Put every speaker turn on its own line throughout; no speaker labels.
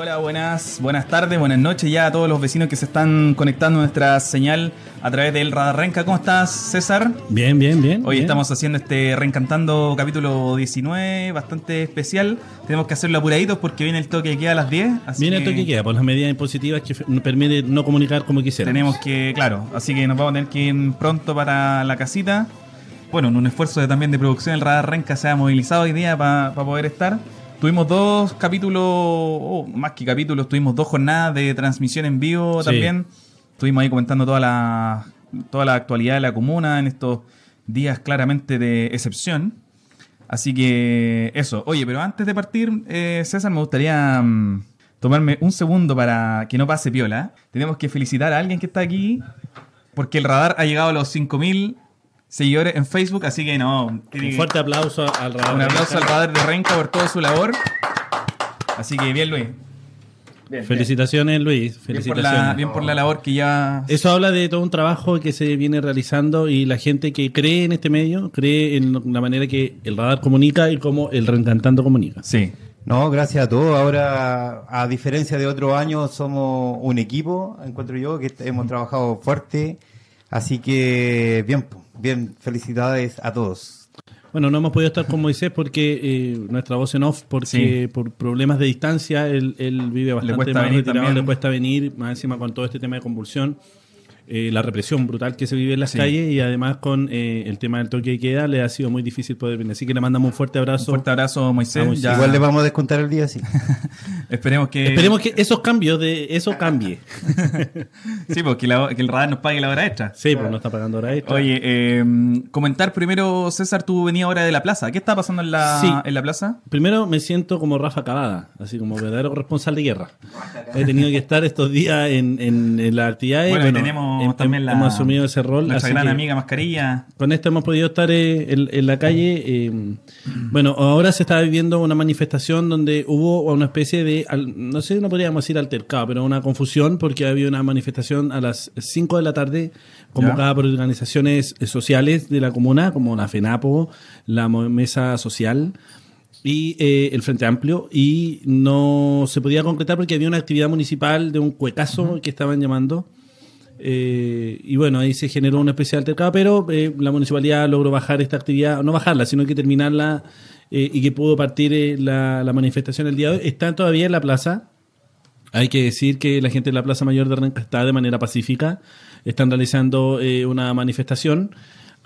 Hola, buenas, buenas tardes, buenas noches ya a todos los vecinos que se están conectando a nuestra señal a través del Radar Renca. ¿Cómo estás, César?
Bien, bien, bien.
Hoy
bien.
estamos haciendo este Reencantando capítulo 19, bastante especial. Tenemos que hacerlo apuraditos porque viene el toque de queda a las 10. Así
Viene el
que
toque queda por las medidas impositivas que nos permiten no comunicar como quisiéramos.
Tenemos que, claro, así que nos vamos a tener que ir pronto para la casita. Bueno, en un esfuerzo de, también de producción, el Radar Renca se ha movilizado hoy día para poder estar. Tuvimos dos capítulos, o más que capítulos, tuvimos dos jornadas de transmisión en vivo
Sí.
también. Estuvimos ahí comentando toda la, toda la actualidad de la comuna en estos días claramente de excepción. Así que eso. Oye, pero antes de partir, eh, César, me gustaría mm, tomarme un segundo para que no pase piola. Tenemos que felicitar a alguien que está aquí porque el radar ha llegado a los 5.000 seguidores en Facebook, así que no. tiene
Un
que-
fuerte aplauso al radar.
un aplauso al radar de Renca por toda su labor. Así que bien, Luis. Bien,
Felicitaciones, Luis.
bien. Bien por,
Felicitaciones.
la, bien por la labor que ya.
Eso habla de todo un trabajo que se viene realizando y la gente que cree en este medio, cree en la manera que el radar comunica y cómo el reencantando comunica.
Sí.
No, gracias a todos. Ahora, a diferencia de otros años, somos un equipo, encuentro yo, que hemos trabajado fuerte. Así que, bien, bien, felicidades a todos.
Bueno, no hemos podido estar con Moisés porque eh, nuestra voz en off, porque
Sí.
por problemas de distancia, él, él vive bastante más retirado,
también.
le cuesta venir, más encima con todo este tema de convulsión, eh, la represión brutal que se vive en las
Sí.
calles y además con eh, el tema del toque de queda le ha sido muy difícil poder venir. Así que le mandamos un fuerte
Un
abrazo.
fuerte abrazo, Moisés.
A Moisés.
Ya-
Igual le vamos a descontar el día, sí.
Esperemos que.
Esperemos que esos cambios de eso cambie.
Sí, porque la- que el radar nos pague la hora extra.
Sí, pues no está pagando hora extra.
Oye, eh, comentar primero, César, tú venías ahora de la plaza. ¿Qué está pasando en la,
Sí.
en la plaza?
Primero me siento como Rafa Cavada, así como verdadero corresponsal de guerra. He tenido que estar estos días en, en, en las actividades.
Bueno, tenemos
hem-
también la-
hemos asumido ese rol.
Nuestra gran amiga Mascarilla.
Con esto hemos podido estar eh, en, en la calle. eh, bueno, ahora se está viviendo una manifestación donde hubo una especie de, no sé, no podríamos decir altercado, pero una confusión porque había una manifestación a las 5 de la tarde convocada por organizaciones eh, sociales de la comuna, como la FENAPO, la Mesa Social y eh, el Frente Amplio y no se podía concretar porque había una actividad municipal de un cuecazo que estaban llamando eh, y bueno, ahí se generó una especie de altercado, pero eh, la municipalidad logró bajar esta actividad, no bajarla, sino que terminarla eh, y que pudo partir eh, la, manifestación el día de hoy. Están todavía en la plaza. Hay que decir que la gente de la Plaza Mayor de Renca está de manera pacífica. Están realizando una manifestación.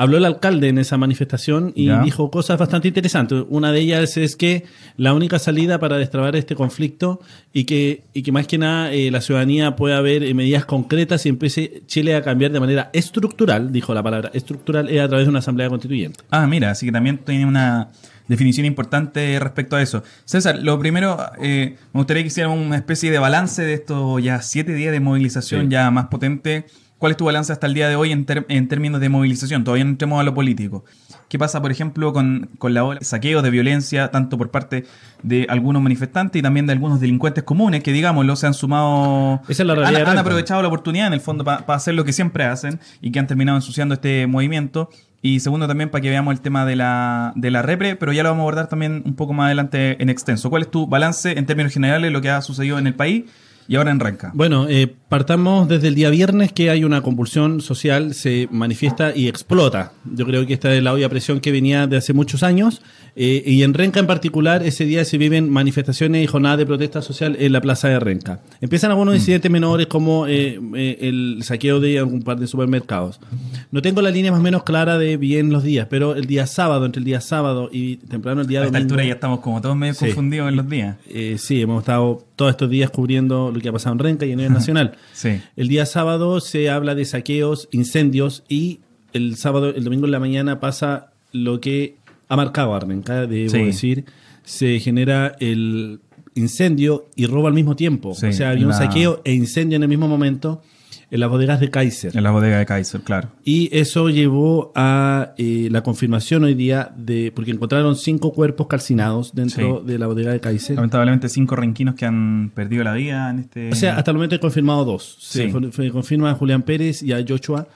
Habló el alcalde en esa manifestación y
Ya.
dijo cosas bastante interesantes. Una de ellas es que la única salida para destrabar este conflicto y que, y que más que nada eh, la ciudadanía pueda ver eh, medidas concretas y empiece Chile a cambiar de manera estructural, dijo la palabra estructural, es a través de una asamblea constituyente.
Ah, mira, así que también tiene una definición importante respecto a eso. César, lo primero, eh, me gustaría que hiciéramos una especie de balance de estos ya siete días de movilización
Sí.
ya más potente. ¿Cuál es tu balance hasta el día de hoy en, términos de movilización? Todavía no entremos a lo político. ¿Qué pasa, por ejemplo, con, con la ola de saqueos de violencia, tanto por parte de algunos manifestantes y también de algunos delincuentes comunes que, digámoslo, se han sumado...
Esa es la
han,
realidad
han aprovechado la oportunidad, en el fondo, para hacer lo que siempre hacen y que han terminado ensuciando este movimiento. Y segundo, también para que veamos el tema de la, de la repre, pero ya lo vamos a abordar también un poco más adelante en extenso. ¿Cuál es tu balance en términos generales de lo que ha sucedido en el país y ahora en Renca?
Bueno, eh, partamos desde el día viernes que hay una convulsión social, se manifiesta y explota. Yo creo que esta es la olla a presión que venía de hace muchos años. eh, y en Renca en particular, ese día se viven manifestaciones y jornadas de protesta social en la plaza de Renca. Empiezan algunos incidentes menores como eh, el saqueo de algún par de supermercados. No tengo la línea más o menos clara de bien los días, pero el día sábado, entre el día sábado y temprano el día
A esta
domingo.
altura ya estamos como todos medio
Sí.
confundidos en los días.
Sí, hemos estado todos estos días cubriendo lo que ha pasado en Renca y a nivel nacional.
Sí.
El día sábado se habla de saqueos, incendios y el sábado, el domingo en la mañana pasa lo que ha marcado a Renca, debo
Sí.
decir. Se genera el incendio y robo al mismo tiempo.
Sí,
o sea, había un
la-
saqueo e incendio en el mismo momento en las bodegas de Kaiser.
En la bodega de Kaiser, claro.
Y eso llevó a eh, la confirmación hoy día de. porque encontraron cinco cuerpos calcinados dentro
Sí.
de la bodega de Kaiser.
Lamentablemente cinco renquinos que han perdido la vida en este...
O sea, hasta el momento he confirmado dos. Se
Sí.
fue- confirma a Julián Pérez y a Joshua.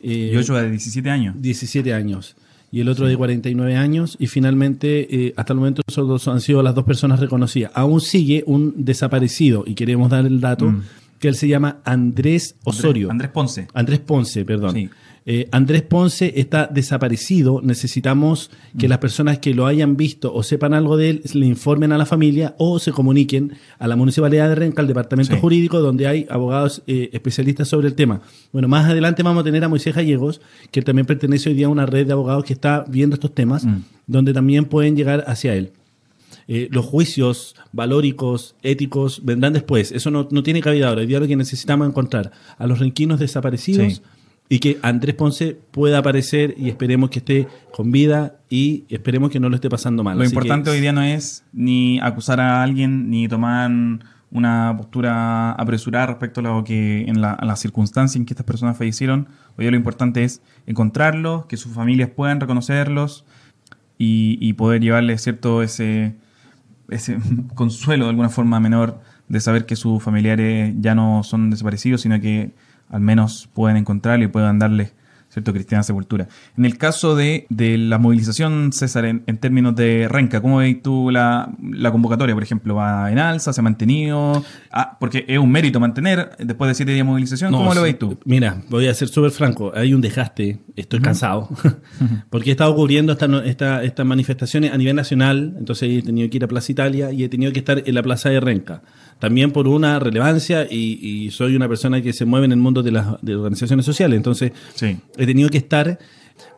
eh,
Yoshua de 17 años.
17 años. y el otro de 49 años. Y finalmente, eh, hasta el momento, esos dos han sido las dos personas reconocidas. Aún sigue un desaparecido, y queremos dar el dato,
Mm.
Que él se llama Andrés Osorio.
Andrés Ponce.
Andrés Ponce, perdón.
Sí.
Eh, Andrés Ponce está desaparecido. Necesitamos que las personas que lo hayan visto o sepan algo de él le informen a la familia o se comuniquen a la Municipalidad de Renca, al Departamento
Sí.
Jurídico, donde hay abogados eh, especialistas sobre el tema. Bueno, más adelante vamos a tener a Moisés Gallegos, que también pertenece hoy día a una red de abogados que está viendo estos temas,
Mm.
donde también pueden llegar hacia él. Eh, los juicios valóricos, éticos, vendrán después. Eso no, no tiene cabida ahora. Hoy día lo que necesitamos es encontrar a los renquinos desaparecidos
Sí.
y que Andrés Ponce pueda aparecer y esperemos que esté con vida y esperemos que no lo esté pasando mal.
Lo
Así
importante
que-
hoy día no es ni acusar a alguien ni tomar una postura apresurada respecto a lo que en la, a las circunstancias en que estas personas fallecieron. Hoy día lo importante es encontrarlos, que sus familias puedan reconocerlos y, y poder llevarles cierto ese, ese consuelo de alguna forma menor de saber que sus familiares ya no son desaparecidos, sino que al menos pueden encontrarlo y puedan darles cierto cristiana sepultura. En el caso de, de la movilización, César, en, en términos de renca, ¿cómo veis tú la, la convocatoria? Por ejemplo, ¿va en alza? ¿Se ha mantenido? Ah, porque es un mérito mantener después de siete días de movilización.
No,
¿Cómo lo
sí.
veis tú?
Mira, voy a ser súper franco. Hay un desgaste. Estoy cansado. Porque he estado cubriendo esta, no- esta- estas manifestaciones a nivel nacional. Entonces he tenido que ir a Plaza Italia y he tenido que estar en la Plaza de Renca. También por una relevancia y, y soy una persona que se mueve en el mundo de las de organizaciones sociales. Entonces
Sí.
he tenido que estar.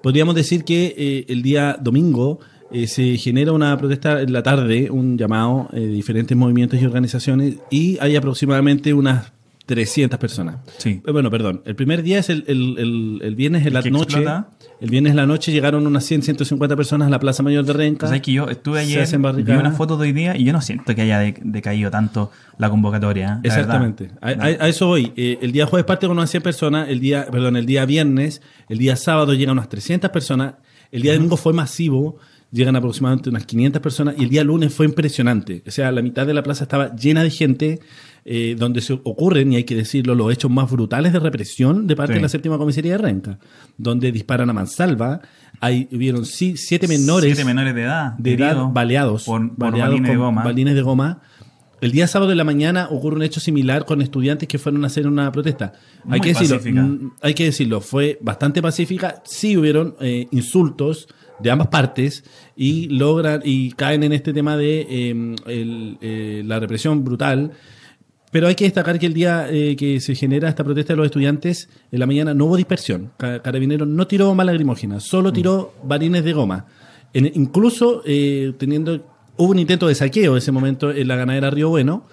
Podríamos decir que eh, el día domingo eh, se genera una protesta en la tarde, un llamado eh, de diferentes movimientos y organizaciones, y hay aproximadamente unas 300 personas.
Sí.
Bueno, perdón. El primer día es el, el- el- el viernes en
¿El
la noche.
explota?
El viernes en la noche llegaron unas 100, 150 personas a la Plaza Mayor de Renca.
Sabes que yo estuve ayer, vi
barricadas.
una foto de hoy día y yo no siento que haya de- decaído tanto la convocatoria. ¿eh? La
Exactamente. A, a- a eso voy. Eh, el día jueves parte con unas 100 personas, el día, perdón, el día viernes, el día sábado llegan unas 300 personas, el día domingo fue masivo, llegan aproximadamente unas 500 personas y el día lunes fue impresionante. O sea, la mitad de la plaza estaba llena de gente, eh, donde se ocurren, y hay que decirlo, los hechos más brutales de represión de parte
Sí.
de la séptima comisaría de Renca, donde disparan a mansalva, hay, hubieron sí, siete menores
Siete menores de edad.
de edad baleados,
Por, por
baleados
balines de
con
goma.
balines de goma. El día sábado de la mañana ocurre un hecho similar con estudiantes que fueron a hacer una protesta. hay que decirlo,
pacífica.
mm, hay que decirlo, fue bastante pacífica. Sí hubieron eh, insultos de ambas partes y logran y caen en este tema de el, eh, la represión brutal. Pero hay que destacar que el día eh, que se genera esta protesta de los estudiantes, en la mañana no hubo dispersión. Ca- Carabineros no tiró más lacrimógena, solo tiró balines de goma. En- incluso eh, teniendo hubo un intento de saqueo en ese momento en la ganadera Río Bueno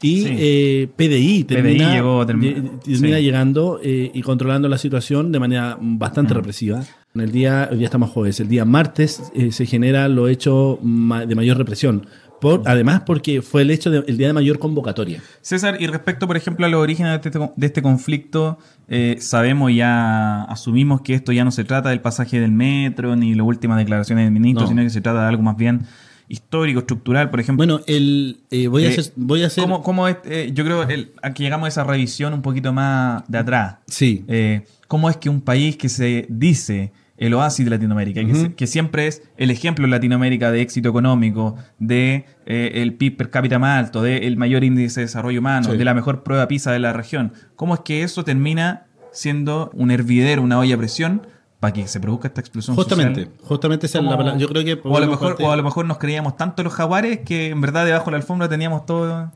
y
Sí.
eh, PDI termina,
llegó,
termina
sí.
llegando eh, y controlando la situación de manera bastante represiva. En el día, hoy día estamos jueves, el día martes eh, se genera lo hecho de mayor represión. Por, además porque fue el hecho de- el día de mayor convocatoria.
César, y respecto, por ejemplo, a los orígenes de este, de este conflicto, eh, sabemos ya, asumimos que esto ya no se trata del pasaje del metro ni las últimas declaraciones del ministro,
No.
sino que se trata de algo más bien histórico, estructural, por ejemplo.
Bueno, el, eh, voy, a
Eh,
hacer, voy a hacer...
¿Cómo, cómo es, eh, yo creo que aquí llegamos a esa revisión un poquito más de atrás.
Sí.
Eh, ¿Cómo es que un país que se dice el oasis de Latinoamérica, que,
Ujú.
se- que siempre es el ejemplo en Latinoamérica de éxito económico, de eh, el PIB per cápita más alto, de el mayor índice de desarrollo humano,
Sí.
de la mejor prueba PISA de la región, ¿cómo es que eso termina siendo un hervidero, una olla a presión para que se produzca esta explosión
Justamente,
social?
justamente esa es la
¿Cómo-
palabra. Yo creo que
o a, lo mejor, o a lo mejor nos creíamos tanto los jaguares que en verdad debajo de la alfombra teníamos todo...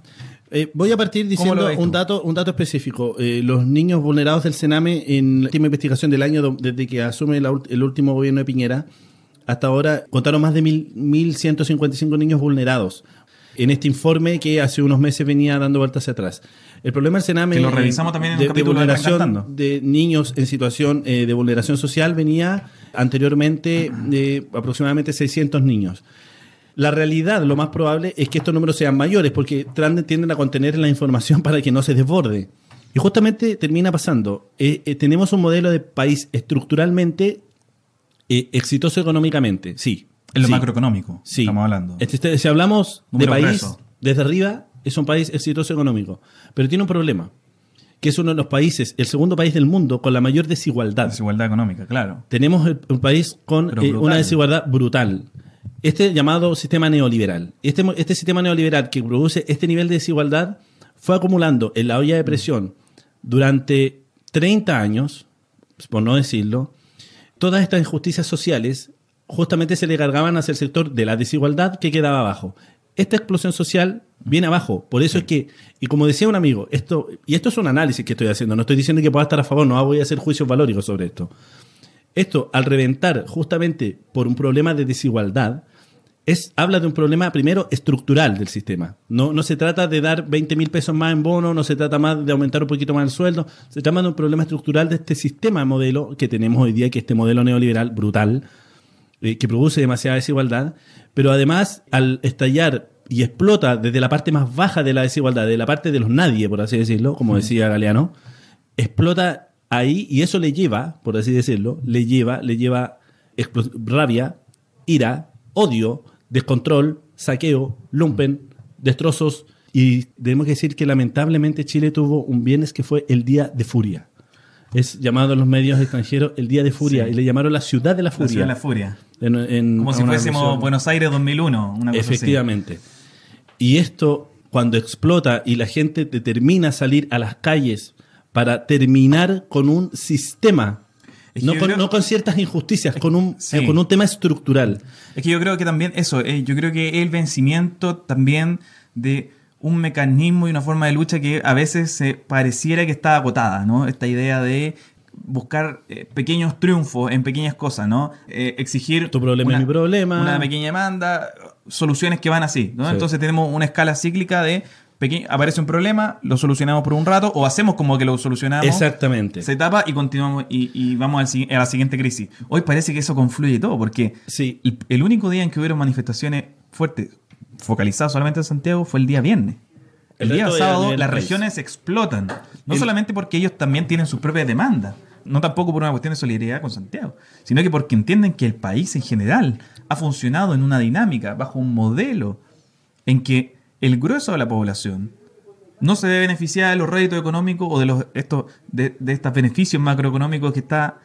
Eh, voy a partir
¿Cómo
diciendo un dato, un dato específico. Eh, los niños vulnerados del Sename en la última investigación del año, desde que asume la el último gobierno de Piñera, hasta ahora contaron más de mil- 1.155 niños vulnerados. En este informe que hace unos meses venía dando vueltas hacia atrás. El problema del Sename
Que lo revisamos también en
de, de
capítulo de
vulneración de niños en situación eh, de vulneración social venía anteriormente de aproximadamente 600 niños. La realidad, lo más probable, es que estos números sean mayores porque tienden a contener la información para que no se desborde. Y justamente termina pasando. Eh, eh, tenemos un modelo de país estructuralmente exitoso económicamente, sí.
En lo
sí,
macroeconómico,
Sí.
estamos hablando.
Este, si hablamos
Número
de país desde arriba, es un país exitoso económico. Pero tiene un problema. que es uno de los países, el segundo país del mundo con la mayor desigualdad.
Desigualdad económica, claro.
Tenemos un país con eh, una desigualdad brutal. Este llamado sistema neoliberal. Este, este sistema neoliberal que produce este nivel de desigualdad fue acumulando en la olla de presión durante 30 años, por no decirlo, todas estas injusticias sociales justamente se le cargaban hacia el sector de la desigualdad que quedaba abajo. Esta explosión social viene abajo. Por eso es que, y como decía un amigo, esto, y esto es un análisis que estoy haciendo, no estoy diciendo que pueda estar a favor, no voy a hacer juicios valóricos sobre esto. Esto, al reventar justamente por un problema de desigualdad, es, habla de un problema primero estructural del sistema. No, no se trata de dar 20 mil pesos más en bono, no se trata más de aumentar un poquito más el sueldo, se trata de un problema estructural de este sistema modelo que tenemos hoy día, que es este modelo neoliberal brutal, eh, que produce demasiada desigualdad, pero además al estallar y explota desde la parte más baja de la desigualdad, de la parte de los nadie, por así decirlo, como decía Galeano, explota ahí y eso le lleva, por así decirlo, le lleva, le lleva rabia, ira, odio, descontrol, saqueo, lumpen, destrozos y tenemos que decir que lamentablemente Chile tuvo un viernes que fue el día de furia. Es llamado en los medios extranjeros el día de furia
Sí.
y le llamaron la ciudad de la
La
furia.
ciudad de la furia.
En- en-
Como si fuésemos
versión-
Buenos Aires 2001. Una cosa así.
Efectivamente. Y esto, cuando explota y la gente determina salir a las calles para terminar con un sistema,
Es que
no con,
creo-
no con ciertas injusticias, con un,
Sí.
eh, con un tema estructural.
Es que yo creo que también eso, eh, yo creo que el vencimiento también de un mecanismo y una forma de lucha que a veces se pareciera que está agotada, ¿no? Esta idea de buscar eh, pequeños triunfos en pequeñas cosas, ¿no? Eh, exigir
Tu problema es mi problema.
una pequeña demanda, soluciones que van así, ¿no?
Sí.
Entonces tenemos una escala cíclica de aparece un problema, lo solucionamos por un rato o hacemos como que lo solucionamos
Exactamente.
se tapa y continuamos y, y vamos a la siguiente crisis. Hoy parece que eso confluye todo, porque
Sí.
el, el único día en que hubieron manifestaciones fuertes, focalizadas solamente en Santiago, fue el día viernes. El,
El
día sábado las regiones explotan. No
El-
solamente porque ellos también tienen sus propias demandas, no tampoco por una cuestión de solidaridad con Santiago, sino que porque entienden que el país en general ha funcionado en una dinámica, bajo un modelo en que el grueso de la población no se debe beneficiar de los réditos económicos o de los estos de, de estos beneficios macroeconómicos que está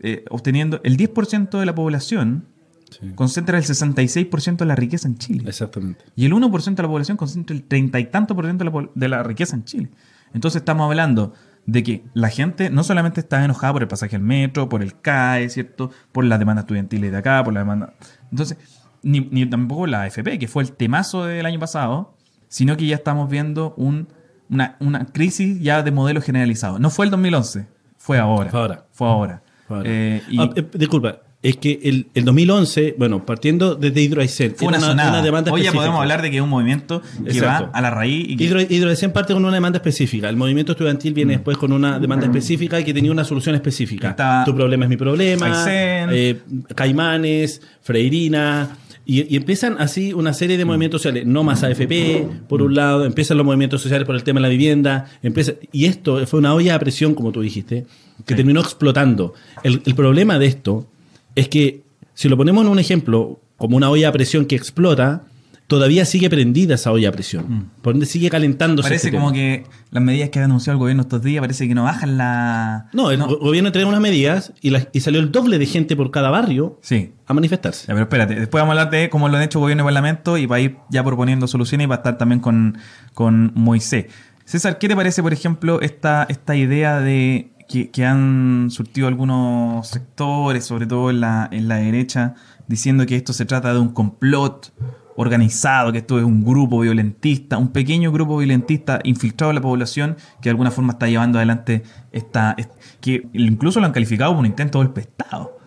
eh, obteniendo. El 10% de la población
Sí.
concentra el 66% de la riqueza en Chile.
Exactamente.
Y el 1% de la población concentra el 30 y tanto por ciento de la, de la riqueza en Chile. Entonces estamos hablando de que la gente no solamente está enojada por el pasaje al metro, por el CAE, ¿cierto? Por las demandas estudiantiles de acá, por la demanda... Entonces, ni, ni tampoco la AFP, que fue el temazo del año pasado, sino que ya estamos viendo un- una, una crisis ya de modelo generalizado. No fue el 2011, fue ahora.
Fue ahora.
Fue ahora.
Ahora.
Eh, y
Ah, eh, disculpa, es que el, el 2011, bueno, partiendo desde Hidroaicén,
fue
era
una, sonada.
demanda
Hoy ya
específica.
podemos hablar de que es un movimiento que
Exacto.
va a la raíz y que
Hidro, Hidroaicén parte con una demanda específica. El movimiento estudiantil viene
Mm.
después con una demanda específica y que tenía una solución específica. Tu problema es mi problema. Eh, Caimanes, Freirina. Y, y empiezan así una serie de movimientos sociales. No más AFP, por un lado. Empiezan los movimientos sociales por el tema de la vivienda. Empieza, y esto fue una olla a presión, como tú dijiste, que
Sí.
terminó explotando. El, el problema de esto es que, si lo ponemos en un ejemplo, como una olla a presión que explota, todavía sigue prendida esa olla a presión. Por ende sigue calentándose.
Mm. Parece
este
como que las medidas que ha anunciado el gobierno estos días parece que no bajan la...
No, el go- gobierno entregó unas medidas y, la- y salió el doble de gente por cada barrio
Sí.
a manifestarse.
Ya, pero espérate, después vamos a hablar de cómo lo han hecho gobierno y parlamento y va a ir ya proponiendo soluciones y va a estar también con, con Moisés. César, ¿qué te parece, por ejemplo, esta, esta idea de que, que han surtido algunos sectores, sobre todo en la, en la derecha, diciendo que esto se trata de un complot organizado, que esto es un grupo violentista, un pequeño grupo violentista infiltrado en la población que de alguna forma está llevando adelante esta... est- que incluso lo han calificado como un intento de golpe de Estado.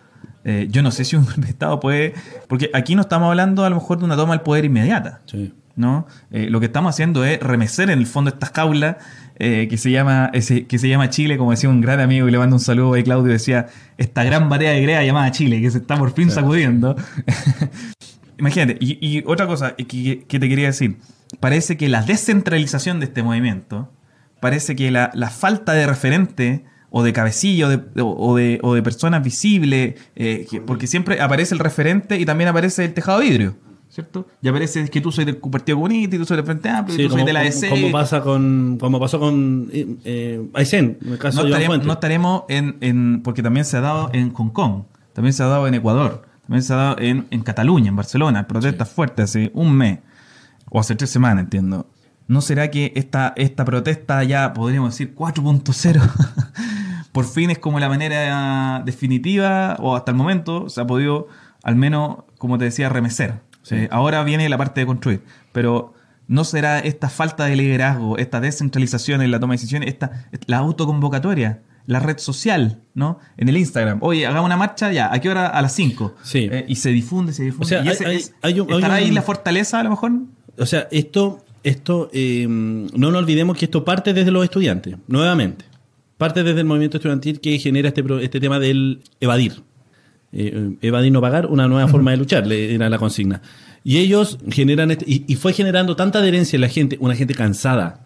Eh, yo no sé si un golpe de Estado puede... Porque aquí no estamos hablando a lo mejor de una toma del poder inmediata.
Sí.
¿no? Eh, lo que estamos haciendo es remecer en el fondo estas jaulas eh, que, se llama, ese- que se llama Chile, como decía un gran amigo y le mando un saludo ahí, Claudio, decía, esta gran marea de grea llamada Chile, que se está por fin sacudiendo. Imagínate, y, y otra cosa que, que te quería decir, parece que la descentralización de este movimiento, parece que la, la falta de referente o de cabecillo de- o, de, o de personas visibles, eh, que- porque siempre aparece el referente y también aparece el tejado de vidrio. ¿Cierto? Y aparece que tú soy del Partido Comunista y tú soy del Frente Amplio
Sí,
y tú
como,
soy de la DC.
como pasa con, como pasó con eh, eh, Aysén, en el caso
no,
de
estaremos, no estaremos en, en- porque también se ha dado en Hong Kong, también se ha dado en Ecuador, también se ha dado en, en Cataluña, en Barcelona, protestas fuertes hace un mes o hace tres semanas, entiendo. ¿No será que esta, esta protesta ya podríamos decir 4.0 por fin es como la manera definitiva o hasta el momento se ha podido al menos, como te decía, remecer? Eh, ahora viene la parte de construir, pero ¿no será esta falta de liderazgo, esta descentralización en la toma de decisiones, esta, la autoconvocatoria, la red social, ¿no? En el Instagram. Oye, hagamos una marcha ya, ¿a qué hora? A las 5.
Sí.
y se difunde, se difunde.
O sea,
Y
hay-
ese
hay-
es-
hay un- hay
¿Estará
un-
ahí la fortaleza a lo mejor?
O sea, esto, esto eh, no nos olvidemos que esto parte desde los estudiantes, nuevamente. Parte desde el movimiento estudiantil que genera este, este tema del evadir. Eh, evadir no pagar, una nueva forma de luchar, era la consigna. Y ellos generan, este- y, y fue generando tanta adherencia en la gente, una gente cansada.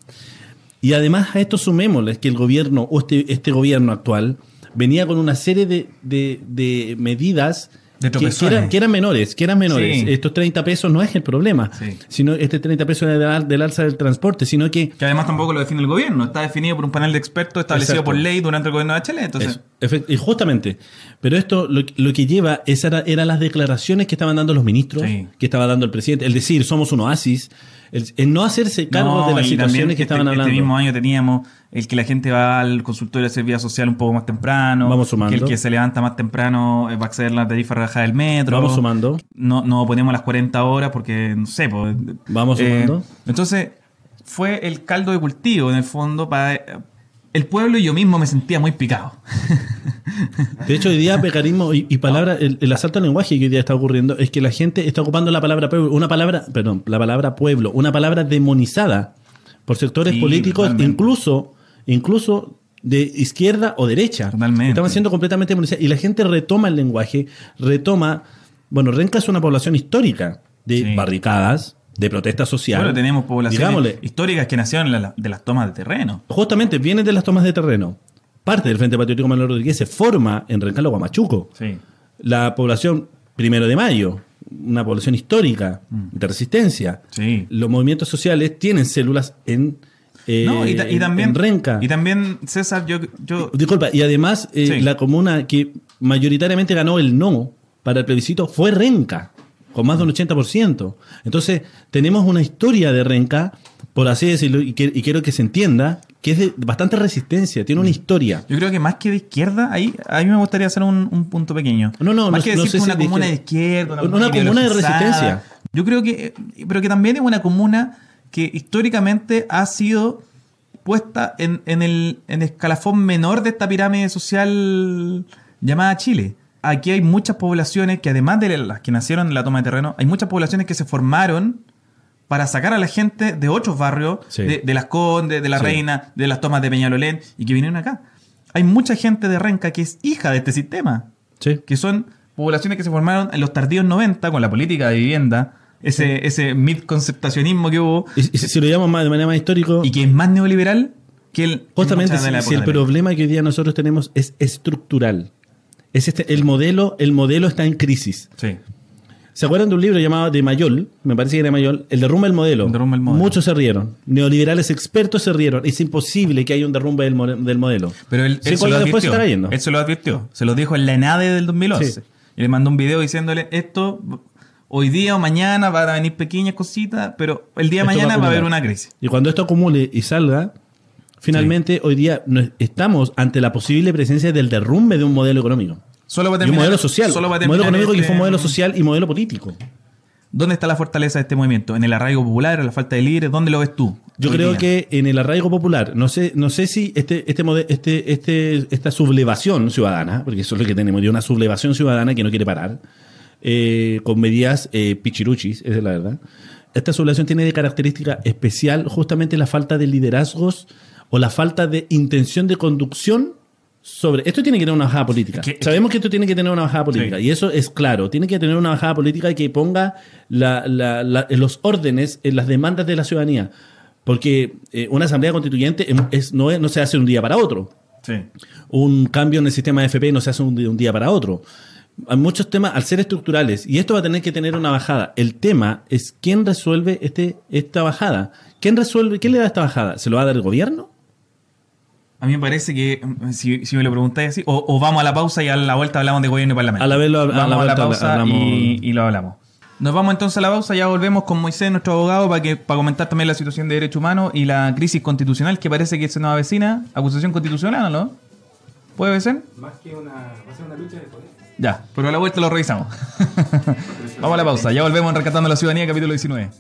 Y además a esto sumémosles que el gobierno, o este, este gobierno actual, venía con una serie de, de- de medidas
De
que, que eran, que eran menores, que eran menores.
Sí.
Estos 30 pesos no es el problema,
Sí.
sino este 30 pesos del, del alza del transporte, sino que
Que además tampoco lo define el gobierno, está definido por un panel de expertos establecido
Exacto.
por ley durante el gobierno de Chile. Entonces,
Es- efe- y justamente, pero esto lo, lo que lleva es era- eran las declaraciones que estaban dando los ministros,
Sí.
que estaba dando el presidente, el decir somos un oasis, el, el no hacerse cargo
No,
de las situaciones que
este-
estaban hablando.
Este mismo año teníamos el que la gente va al consultorio de servicio social un poco más temprano.
Vamos sumando.
Que el que se levanta más temprano eh, va a acceder a la tarifa rebajada del metro.
Vamos sumando.
No, no ponemos las 40 horas porque, no sé. pues,
Vamos
eh,
sumando.
entonces, fue el caldo de cultivo en el fondo para... El pueblo y yo mismo me sentía muy picado.
De hecho, hoy día pecarismo y, y palabra, el, el asalto al lenguaje que hoy día está ocurriendo es que la gente está ocupando la palabra pueblo, una palabra, perdón, la palabra pueblo, una palabra demonizada por sectores
Sí,
políticos,
totalmente.
incluso, incluso de izquierda o derecha.
Totalmente.
Estaban siendo completamente demonizadas. Y la gente retoma el lenguaje, retoma. Bueno, Renca es una población histórica de
Sí.
barricadas, de protesta social.
Bueno, tenemos poblaciones
Digámosle,
históricas que nacieron de la- de las tomas de terreno.
justamente vienen de las tomas de terreno. Parte del Frente Patriótico Manuel Rodríguez se forma en Rencalo Guamachuco.
Sí.
La población primero de mayo, una población histórica de resistencia.
Mm. Sí.
Los movimientos sociales tienen células en, eh,
No, y, ta- y
en-
también,
en Renca.
y también, César, yo, yo
Disculpa, y además eh,
Sí.
la comuna que mayoritariamente ganó el no para el plebiscito fue Renca, con más de un 80%. Entonces, tenemos una historia de Renca, por así decirlo, y, que- y quiero que se entienda, que es de bastante resistencia, tiene una historia.
Yo creo que más que de izquierda, ahí a mí me gustaría hacer un, un punto pequeño.
No, no,
más
no-
que
no
decir
sé
que
si
una comuna de
izquierda. Una comuna de resistencia.
Yo creo que, pero que también es una comuna que históricamente ha sido puesta en, en el en escalafón menor de esta pirámide social llamada Chile. Aquí hay muchas poblaciones que además de las que nacieron en la toma de terreno, hay muchas poblaciones que se formaron para sacar a la gente de otros barrios,
Sí.
de, de Las Condes, de La
Sí.
Reina, de las tomas de Peñalolén, y que vinieron acá. Hay mucha gente de Renca que es hija de este sistema,
Sí.
que son poblaciones que se formaron en los tardíos 90 con la política de vivienda, ese, ese mid-conceptacionismo que hubo,
Y, y si, lo llamamos más, de manera más histórica,
y que es más neoliberal que el...
Justamente,
mucha de la
si, si el problema que hoy día nosotros tenemos es estructural. Es este, el modelo, el modelo está en crisis.
Sí.
¿Se acuerdan de un libro llamado de Mayol? Me parece que era Mayol. El derrumbe del modelo.
El derrumbe modelo.
Muchos se rieron. Neoliberales expertos se rieron. Es imposible que haya un derrumbe del, mo- del modelo.
Pero él, él se lo advirtió. Él se lo advirtió. Se lo dijo en la ENADE del 2011.
Sí.
Y le mandó un video diciéndole, esto hoy día o mañana van a venir pequeñas cositas, pero el día de
Esto
mañana va a haber
acumular.
una crisis.
Y cuando esto acumule y salga, finalmente hoy día estamos ante la posible presencia del derrumbe de un modelo económico.
Solo va a
Y un modelo social.
Solo va a
modelo económico que
este-
fue modelo social y modelo político.
¿Dónde está la fortaleza de este movimiento? ¿En el arraigo popular? ¿En la falta de líderes? ¿Dónde lo ves tú?
Yo creo
día?
que en el arraigo popular, no sé, no sé si este, este, este, este, esta sublevación ciudadana, porque eso es lo que tenemos, de una sublevación ciudadana que no quiere parar, eh, con medidas eh, pichiruchis, esa es la verdad. Esta sublevación tiene de característica especial justamente la falta de liderazgos o la falta de intención de conducción sobre. Esto tiene que tener una bajada política.
Que-
Sabemos que esto tiene que tener una bajada política
Sí.
y eso es claro. Tiene que tener una bajada política que ponga la- la- la- los órdenes en las demandas de la ciudadanía. Porque eh, una asamblea constituyente es- no, es- no se hace de un día para otro.
Sí.
Un cambio en el sistema de FP no se hace de un día para otro. hay muchos temas al ser estructurales y esto va a tener que tener una bajada. El tema es quién resuelve este, esta bajada. ¿Quién resuelve, quién le da esta bajada? ¿Se lo va a dar el gobierno?
A mí me parece que, mm, si, si me lo preguntáis así, o, o vamos a la pausa y a la vuelta hablamos de gobierno y parlamento.
A la vez lo- a
vamos
la
a la pausa
hablamos-
y, y lo hablamos. Nos vamos entonces a la pausa, ya volvemos con Moisés, nuestro abogado, para que para comentar también la situación de derechos humanos y la crisis constitucional que parece que se nos avecina. ¿Acusación constitucional o no? ¿Puede ser?
Más que una, va a ser una lucha de poder.
Ya, pero a la vuelta lo revisamos. vamos a la pausa, ya volvemos en Rescatando la Ciudadanía, capítulo 19.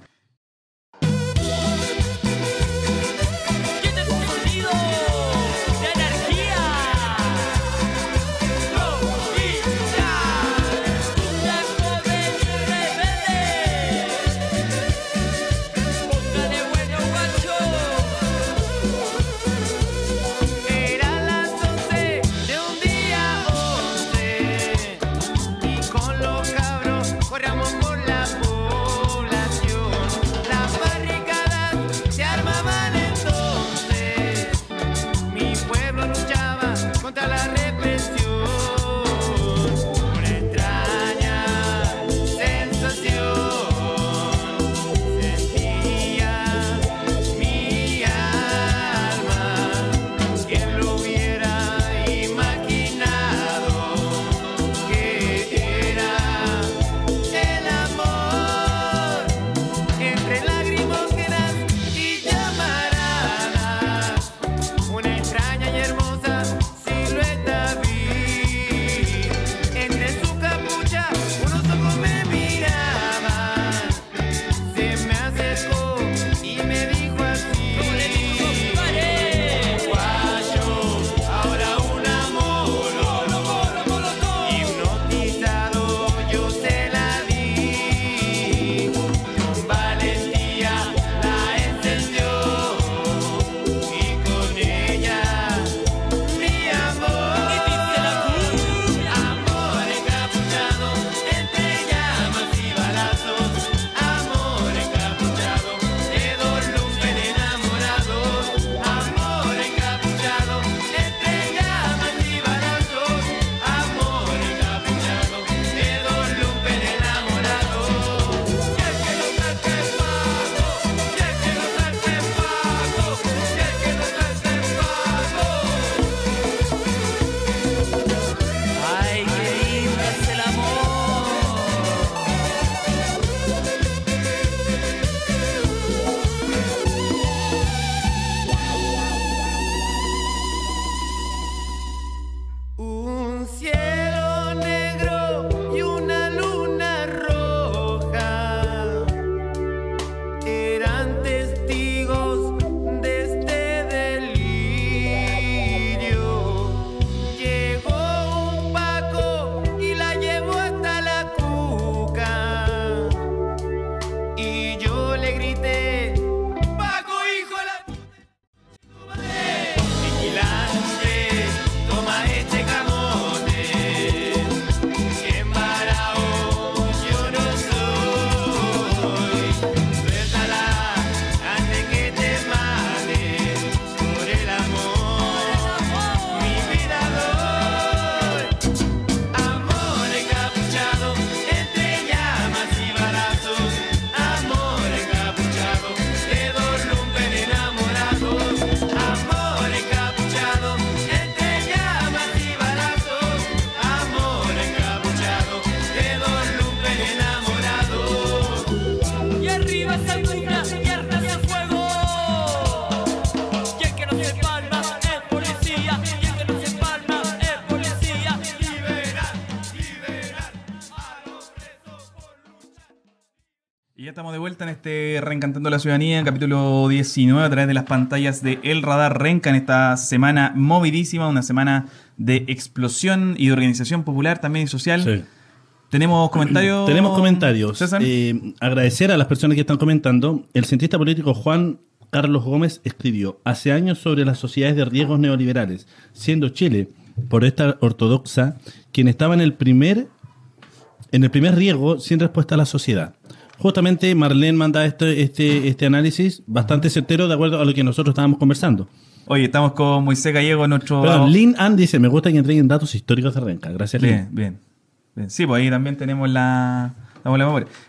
Este
Reencantando la Ciudadanía, capítulo 19, a través de las pantallas de El Radar Renca en esta semana movidísima, una semana de explosión y de organización popular también y social.
Sí.
¿Tenemos comentarios?
Tenemos comentarios.
César.
Eh, agradecer a las personas que están comentando. El cientista político Juan Carlos Gómez escribió hace años sobre las sociedades de riesgos neoliberales, siendo Chile, por esta ortodoxa, quien estaba en el primer en el primer riesgo sin respuesta a la sociedad. Justamente Marlene manda este, este, este análisis bastante certero de acuerdo a lo que nosotros estábamos conversando.
Oye, estamos con Moisés Gallego, nuestro...
Perdón, Lin Ann dice, me gusta que entreguen datos históricos de Renca. Gracias, Lin.
Bien, bien.
Bien, Sí, pues ahí también tenemos la.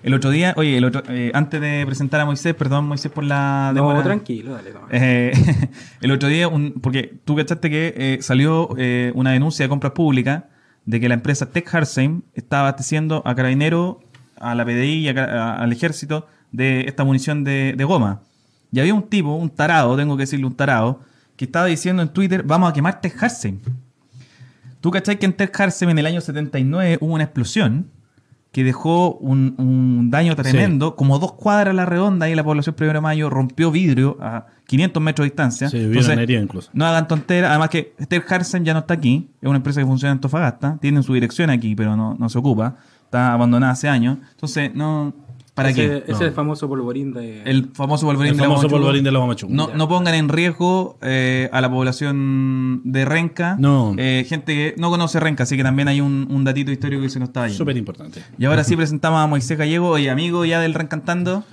El otro día, oye, el otro, eh, antes de presentar a Moisés, perdón Moisés por la
No,
demora.
tranquilo, dale. no.
Eh, el otro día, un- porque tú cachaste que eh, salió eh, una denuncia de compras públicas de que la empresa Tech Harsheim estaba abasteciendo a Carabineros, a la PDI y a ca- a- al ejército de esta munición de, de goma. Y había un tipo, un tarado, tengo que decirle un tarado, que estaba diciendo en Twitter, vamos a quemar Tech Harsheim. Tú cachai que en Tech Harsheim en el año 79 hubo una explosión que dejó un, un daño tremendo, como dos cuadras a la redonda y la población primero de mayo rompió vidrio a 500 metros de distancia.
Sí,
Entonces,
herida incluso.
no hagan tonteras. Además que Harsheim ya no está aquí. Es una empresa que funciona en Antofagasta. Tienen su dirección aquí, pero no, no se ocupa. Está abandonada hace años. Entonces, no... ¿Para
ese,
qué?
Ese
No.
es el famoso polvorín de.
El famoso polvorín
El
de la
famoso polvorín de la.
No, no pongan en riesgo eh, a la población de Renca.
No.
Eh, gente que no conoce Renca, así que también hay un, un datito histórico que se nos está yendo.
Súper importante.
Y ahora sí presentamos a Moisés Gallego, oye, amigo ya del Rencantando.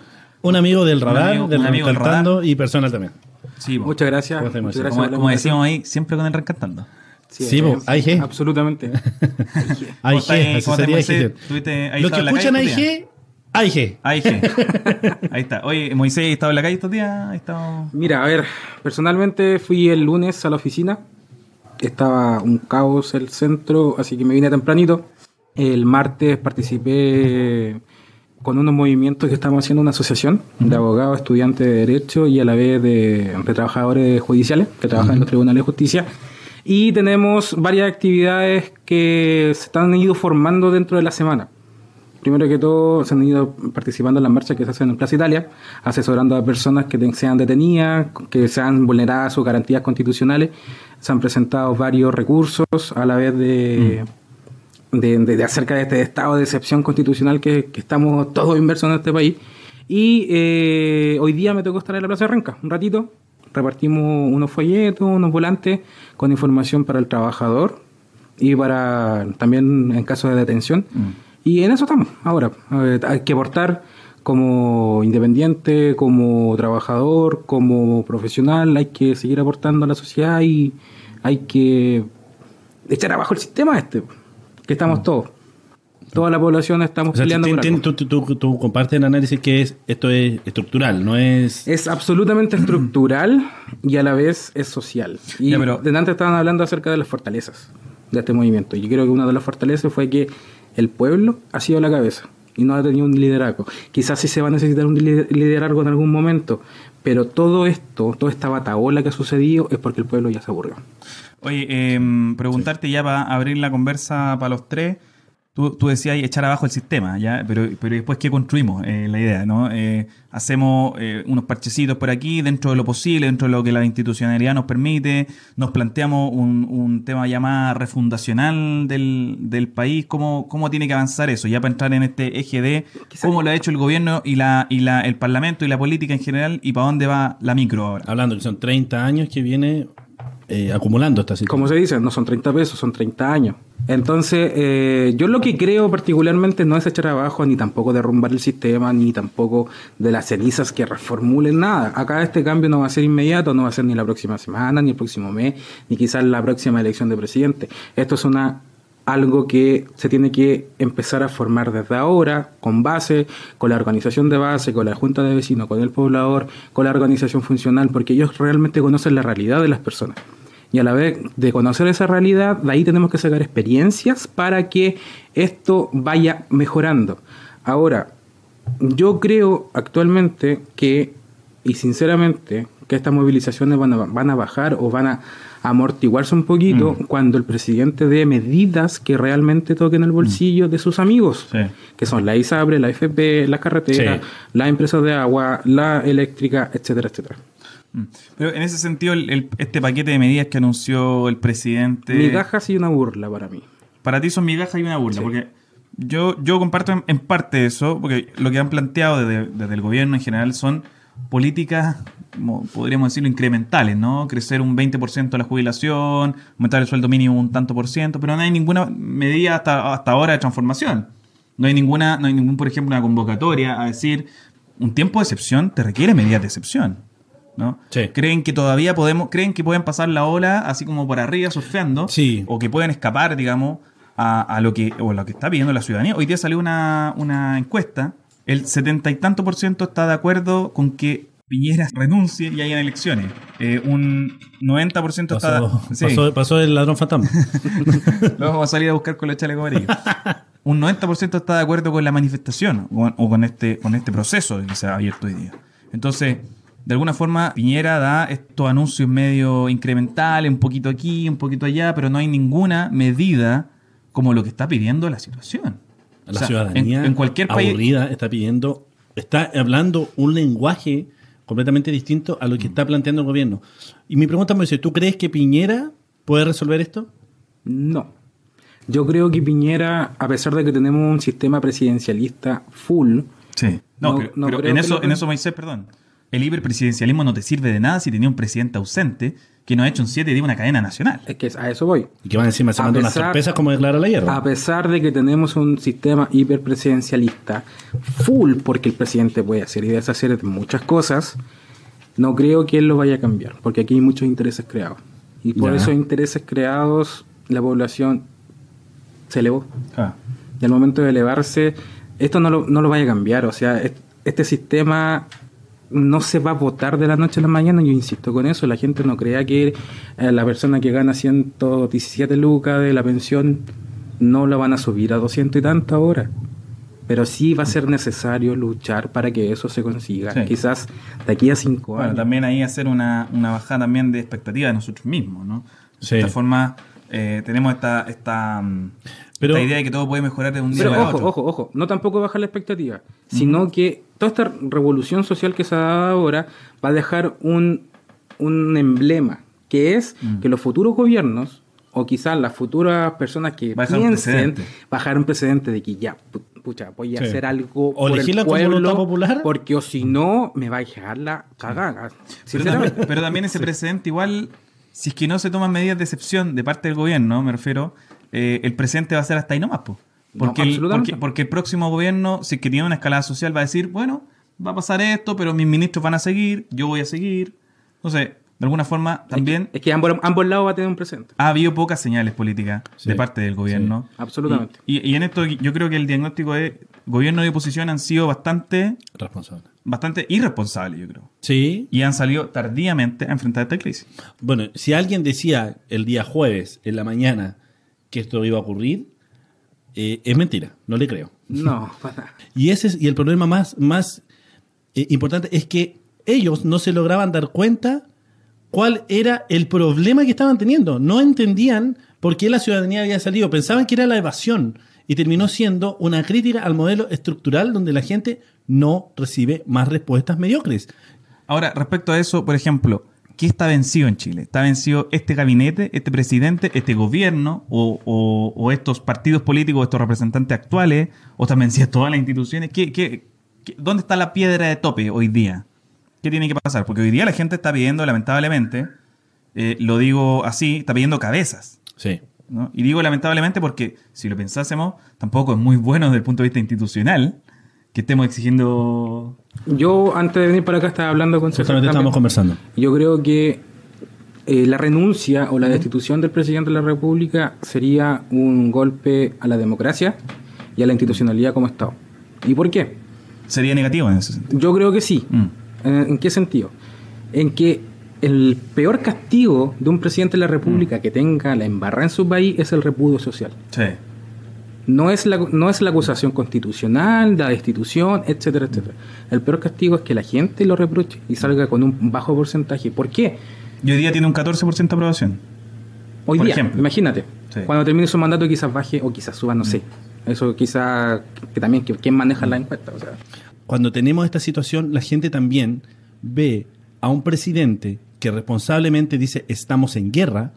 Un amigo del radar,
amigo-
del
un amigo del
cantando y personal también.
Sí.
Muchas gracias.
¿Cómo estás,
Muchas gracias
como, como decíamos ahí, siempre con el Rencantando.
Sí,
es-
AIG.
Absolutamente.
AIG,
estás ahí?
así
¿Cómo estás,
sería
Moisés?
AIG.
¿Tuviste- ahí
Los que escuchan
calle
AIG, AIG.
AIG. Ahí está. Oye, Moisés, ¿has estado en la calle estos días? ¿Has estado...
Mira, a ver, personalmente fui el lunes a la oficina. Estaba un caos el centro, así que me vine tempranito. El martes participé con unos movimientos que estamos haciendo una asociación de abogados, estudiantes de derecho y a la vez de, de trabajadores judiciales que trabajan en los tribunales de justicia. Y tenemos varias actividades que se están ido formando dentro de la semana. Primero que todo, se han ido participando en las marchas que se hacen en Plaza Italia, asesorando a personas que sean detenidas, que sean vulneradas sus garantías constitucionales. Se han presentado varios recursos a la vez de, de, de- de acerca de este estado de excepción constitucional que, que estamos todos inmersos en este país. Y eh, hoy día me tocó estar en la Plaza de Renca, un ratito. Repartimos unos folletos, unos volantes con información para el trabajador y para también en caso de detención. Y en eso estamos ahora. Eh, hay que aportar como independiente, como trabajador, como profesional, hay que seguir aportando a la sociedad y hay que echar abajo el sistema este, que estamos todos. Toda la población estamos
O sea,
peleando
tú, tú- tú- tú compartes el análisis que es esto es estructural, no es...
Es absolutamente estructural y a la vez es social. Y
Ya, pero-
delante estaban hablando acerca de las fortalezas de este movimiento. Y yo creo que una de las fortalezas fue que el pueblo ha sido la cabeza y no ha tenido un liderazgo. Quizás sí se va a necesitar un li- liderazgo en algún momento, pero todo esto, toda esta bataola que ha sucedido es porque el pueblo ya se aburrió.
Oye, em, preguntarte ya para abrir la conversa para los tres. Tú, tú decías echar abajo el sistema, ¿ya? Pero, pero después, ¿qué construimos? Eh, la idea, ¿no? Eh, hacemos eh, unos parchecitos por aquí, dentro de lo posible, dentro de lo que la institucionalidad nos permite. Nos planteamos un, un tema ya más refundacional del, del país. ¿Cómo, ¿Cómo tiene que avanzar eso? Ya para entrar en este eje de cómo lo ha hecho el gobierno y, la, y la, el parlamento y la política en general y para dónde va la micro ahora.
Hablando que son 30 años que viene eh, acumulando esta situación.
Como se dice, no son 30 pesos, son 30 años. Entonces, eh, yo lo que creo particularmente no es echar abajo, ni tampoco derrumbar el sistema, ni tampoco de las cenizas que reformulen nada. Acá este cambio no va a ser inmediato, no va a ser ni la próxima semana, ni el próximo mes, ni quizás la próxima elección de presidente. Esto es una algo que se tiene que empezar a formar desde ahora, con base, con la organización de base, con la junta de vecinos, con el poblador, con la organización funcional, porque ellos realmente conocen la realidad de las personas. Y a la vez de conocer esa realidad, de ahí tenemos que sacar experiencias para que esto vaya mejorando. Ahora, yo creo actualmente que, y sinceramente, que estas movilizaciones van a, van a bajar o van a amortiguarse un poquito cuando el presidente dé medidas que realmente toquen el bolsillo de sus amigos,
Sí.
que son la ISABRE, la FP, la carretera,
Sí.
las empresas de agua, la eléctrica, etcétera, etcétera.
Mm. Pero en ese sentido, el- el- este paquete de medidas que anunció el presidente.
Migajas y una burla para mí.
Para ti son migajas y una burla.
Sí.
Porque yo, yo comparto en, en parte eso, porque lo que han planteado desde, desde el gobierno en general son políticas, como podríamos decirlo, incrementales, ¿no? Crecer un 20% la jubilación, aumentar el sueldo mínimo un tanto por ciento, pero no hay ninguna medida hasta, hasta ahora de transformación. No hay ninguna, no hay ningún, por ejemplo, una convocatoria a decir, un tiempo de excepción te requiere medidas de excepción. ¿No?
Sí.
Creen que todavía podemos, creen que pueden pasar la ola así como por arriba surfeando,
Sí.
o que pueden escapar, digamos, a, a lo que o lo que está pidiendo la ciudadanía. Hoy día salió una, una encuesta, el setenta y tanto por ciento está de acuerdo con que Piñera renuncie y hayan elecciones. Eh, un 90% está...
Pasó,
sí.
pasó, pasó el ladrón fantasma.
Lo vamos a salir a buscar con los chalecos amarillos. Un 90% está de acuerdo con la manifestación o, o con este con este proceso que se ha abierto hoy día. Entonces, de alguna forma, Piñera da estos anuncios medio incrementales, un poquito aquí, un poquito allá, pero no hay ninguna medida como lo que está pidiendo la situación.
La
O sea,
ciudadanía
en, en cualquier país.
aburrida está pidiendo, está hablando un lenguaje completamente distinto a lo
Mm.
que está planteando el gobierno. Y mi pregunta me dice, ¿tú crees que Piñera puede resolver esto?
No. Yo creo que Piñera, a pesar de que tenemos un sistema presidencialista full,
Sí. No,
No-
pero,
no
pero
creo
en eso,
lo-
en eso Moisés, perdón. El hiperpresidencialismo no te sirve de nada si tenía un presidente ausente que no ha hecho en siete días una cadena nacional.
es que a eso voy.
Y que van encima se
A
mandan unas
pesar-
sorpresas como declara la guerra.
A pesar de que tenemos un sistema hiperpresidencialista full, porque el presidente puede hacer y deshacer de muchas cosas, no creo que él lo vaya a cambiar, porque aquí hay muchos intereses creados. Y por
Ya.
esos intereses creados, la población se elevó.
Ah.
Y al momento de elevarse, esto no lo, no lo vaya a cambiar. O sea, est- este sistema no se va a votar de la noche a la mañana. Yo insisto con eso. La gente no crea que eh, la persona que gana 117 lucas de la pensión no la van a subir a 200 y tanto ahora. Pero sí va a ser necesario luchar para que eso se consiga.
Sí.
Quizás de aquí a cinco
Bueno,
años.
también ahí hacer una, una bajada también de expectativa de nosotros mismos, ¿no? De
Sí.
esta forma eh, tenemos esta, esta, mm,
Pero-
esta idea de que todo puede mejorar de un día
Pero
para
ojo,
otro.
ojo, ojo, no tampoco bajar la expectativa, sino que toda esta revolución social que se ha dado ahora va a dejar un, un emblema, que es
Mm.
que los futuros gobiernos, o quizás las futuras personas que
un
piensen, bajar un precedente de que ya, pu- pucha, voy a
Sí.
hacer algo
O
por el pueblo,
popular.
porque o si no, me va a dejar la cagada.
Pero
Sinceramente.
también, pero también ese precedente igual, si es que no se toman medidas de excepción de parte del gobierno, me refiero, eh, el presente va a ser hasta ahí nomás, po. Porque,
No,
el, porque, porque el próximo gobierno, si es que tiene una escalada social, va a decir, bueno, va a pasar esto, pero mis ministros van a seguir, yo voy a seguir. Entonces, de alguna forma, también
Es que ambos, ambos lados va a tener un presente.
ha habido pocas señales políticas
Sí,
de parte del gobierno.
sí, absolutamente.
Y, y- y en esto yo creo que el diagnóstico de gobierno y oposición han sido bastante,
Responsable.
bastante irresponsables, yo creo.
Sí.
Y han salido tardíamente a enfrentar esta crisis.
Bueno, si alguien decía el día jueves, en la mañana, que esto iba a ocurrir, eh, es mentira, no le creo.
No, para nada.
Y ese es- y el problema más, más eh, importante es que ellos no se lograban dar cuenta cuál era el problema que estaban teniendo. No entendían por qué la ciudadanía había salido. Pensaban que era la evasión y terminó siendo una crítica al modelo estructural donde la gente no recibe más respuestas mediocres.
Ahora, respecto a eso, por ejemplo, ¿qué está vencido en Chile? ¿Está vencido este gabinete, este presidente, este gobierno o, o- o estos partidos políticos, estos representantes actuales? ¿O están vencidas todas las instituciones? ¿Qué, qué- qué- dónde está la piedra de tope hoy día? ¿Qué tiene que pasar? Porque hoy día la gente está pidiendo, lamentablemente, eh, lo digo así, está pidiendo cabezas.
Sí.
¿no? Y digo lamentablemente porque si lo pensásemos, tampoco es muy bueno desde el punto de vista institucional que estemos exigiendo...
Yo antes de venir para acá estaba hablando con César
estamos conversando.
Yo creo que eh, la renuncia o la destitución del presidente de la República sería un golpe a la democracia y a la institucionalidad como Estado. ¿Y por qué?
Sería negativo en ese sentido.
Yo creo que sí.
Mm.
¿En, en qué sentido? En que el peor castigo de un presidente de la República que tenga la embarrada en su país es el repudio social.
Sí.
No es, la, no es la acusación constitucional, la destitución, etcétera, etcétera. El peor castigo es que la gente lo reproche y salga con un bajo porcentaje. ¿Por qué?
Y hoy día tiene un 14% de aprobación.
Hoy
Por
día,
ejemplo.
imagínate,
Sí.
cuando termine su mandato quizás baje o quizás suba, no sé. Eso quizás que también, que, ¿quién maneja la encuesta? O sea,
Cuando tenemos esta situación, la gente también ve a un presidente que responsablemente dice estamos en guerra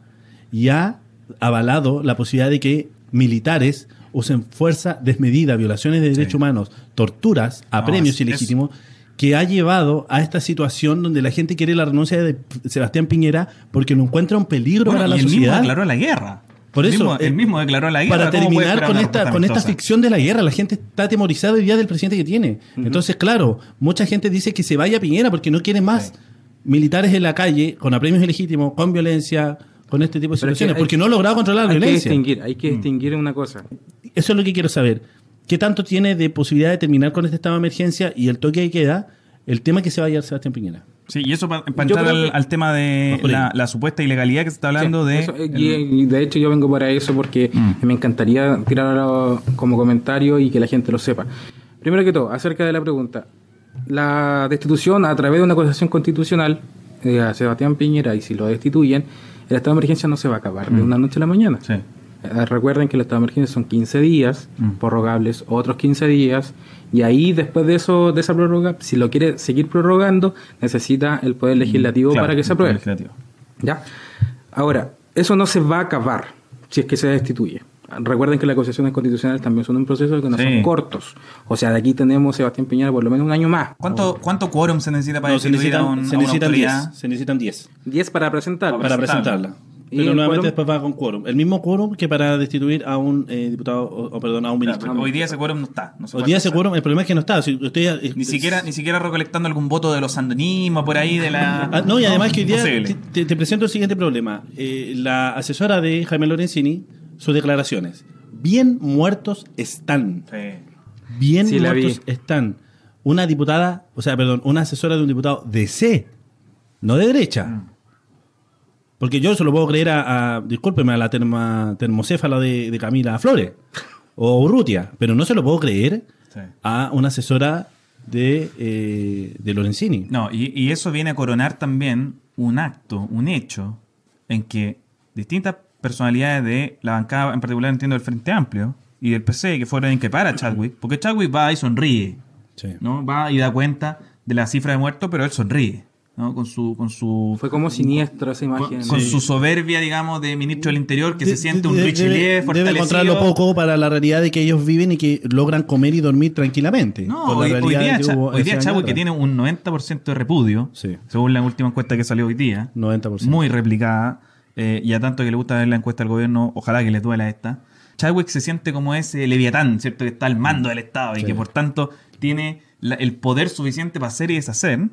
y ha avalado la posibilidad de que militares usen fuerza desmedida, violaciones de derechos humanos, torturas,
No,
apremios
es-
ilegítimos, que ha llevado a esta situación donde la gente quiere la renuncia de Sebastián Piñera porque lo encuentra un peligro
Bueno,
para la
y él mismo
sociedad.
declaró la guerra.
Por
El
eso,
mismo-
eh,
él mismo declaró la guerra.
Para
¿Cómo puede
terminar con esta, con esta ficción de la guerra, la gente está atemorizada hoy día del presidente que tiene. Entonces, claro, mucha gente dice que se vaya Piñera porque no quiere más militares en la calle, con apremios ilegítimos, con violencia, con este tipo de
Pero es que
situaciones,
hay-
porque no ha logrado controlar la
Hay que
violencia.
distinguir, hay que distinguir una cosa.
Eso es lo que quiero saber. ¿Qué tanto tiene de posibilidad de terminar con este estado de emergencia y el toque de queda el tema que se va a llevar Sebastián Piñera?
Sí, y eso para
Yo
entrar al,
que-
al tema de la, la supuesta ilegalidad que se está hablando
Sí,
de...
eso,
el-
y de hecho yo vengo para eso porque
Mm.
me encantaría tirarlo como comentario y que la gente lo sepa. Primero que todo, acerca de la pregunta. La destitución a través de una acusación constitucional eh, a Sebastián Piñera y si lo destituyen, el estado de emergencia no se va a acabar de una noche a la mañana.
Mm. Sí.
Eh, Recuerden que el estado de emergencia son 15 días
Mm.
prorrogables, otros 15 días, y ahí después de eso, de esa prórroga, si lo quiere seguir prorrogando, necesita el Poder Legislativo
Mm, Claro,
para que se apruebe.
Legislativo.
¿Ya? Ahora, eso no se va a acabar si es que se destituye. Recuerden que las acusaciones constitucionales también son un proceso que no
Sí.
son cortos. O sea, de aquí tenemos Sebastián Piñera por lo menos un año más.
¿Cuánto, ¿Cuánto quórum se necesita para
No, se necesitan,
un-
se
a una
necesitan
autoridad?
10. Se necesitan 10
10 para presentarlo.
para
presentarla.
presentarla.
¿Y
Pero nuevamente
quórum?
después va con quórum. El mismo quórum que para destituir a un eh, diputado, o, o, perdón, a un ministro.
hoy día ese quórum no está. no
Hoy día ese quórum, el problema es que no está. Si usted, eh,
Ni siquiera, ni siquiera recolectando algún voto de los sandinismos por ahí de la...
Ah, no, y además que hoy día te presento el siguiente problema. Eh, la asesora de Jaime Lorenzini, sus declaraciones. Bien muertos están.
Sí.
Bien
Sí,
muertos están. Una diputada, o sea, perdón, una asesora de un diputado de C, no de derecha.
Mm.
Porque yo se lo puedo creer a, a- discúlpeme, a la terma- termocéfala de, de Camila Flores o Urrutia, pero no se lo puedo creer
Sí.
a una asesora de, eh, de Lorenzini.
No, y, y eso viene a coronar también un acto, un hecho, en que distintas personalidades de la bancada, en particular entiendo del Frente Amplio y del PC, que fueron a increpar a Chadwick, porque Chadwick va y sonríe,
Sí.
¿no? Va y da cuenta de la cifra de muertos, pero él sonríe, ¿no? Con su, con su,
Fue como siniestro esa imagen.
con
Sí.
su soberbia, digamos, de ministro del Interior, que
De-
se siente un
de-
Richelieu
debe, debe
fortalecido.
encontrarlo poco para la realidad de que ellos viven y que logran comer y dormir tranquilamente.
No, hoy, hoy
realidad
día,
que
hoy día Chadwick que tiene un 90% de repudio,
Sí.
según la última encuesta que salió hoy día.
90%.
muy replicada, eh, y a tanto que le gusta ver la encuesta del gobierno, ojalá que les duela esta. Chadwick se siente como ese leviatán, ¿cierto? Que está al mando del Estado y que por tanto tiene la- el poder suficiente para hacer y deshacer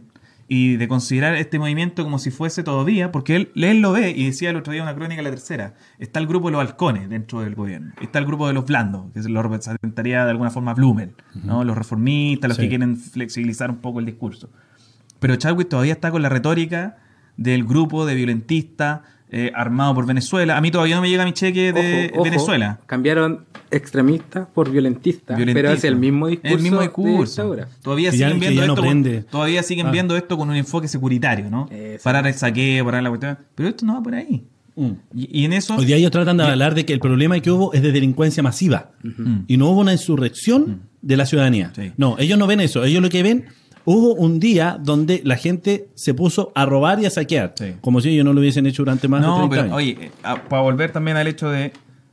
y de considerar este movimiento como si fuese todavía, porque él, él lo ve y decía el otro día en una crónica, la tercera, está el grupo de los halcones dentro del gobierno, está el grupo de los blandos, que lo representaría de alguna forma Blumen, ¿no? los reformistas, los
Sí.
que quieren flexibilizar un poco el discurso. Pero Chadwick todavía está con la retórica del grupo de violentistas eh, armado por Venezuela. A mí todavía no me llega mi cheque de
Ojo, ojo,
Venezuela.
Cambiaron extremista por violentista,
Violentista.
pero es el mismo discurso.
El mismo discurso. Todavía
ya-
siguen viendo
no
esto. con- todavía siguen
Ah.
viendo esto con un enfoque securitario, ¿no?
Eso.
Parar el saqueo, parar la cuestión. Pero esto no va por ahí.
Mm.
Y, y en eso.
Hoy día ellos tratan de hablar de que el problema que hubo es de delincuencia masiva y no hubo una insurrección de la ciudadanía.
Mm. Sí.
No, ellos no ven eso. Ellos lo que ven, hubo un día donde la gente se puso a robar y a saquear,
Sí.
como si ellos no lo hubiesen hecho durante más de
no,
30
pero
años.
oye, eh, a- para volver también al hecho de.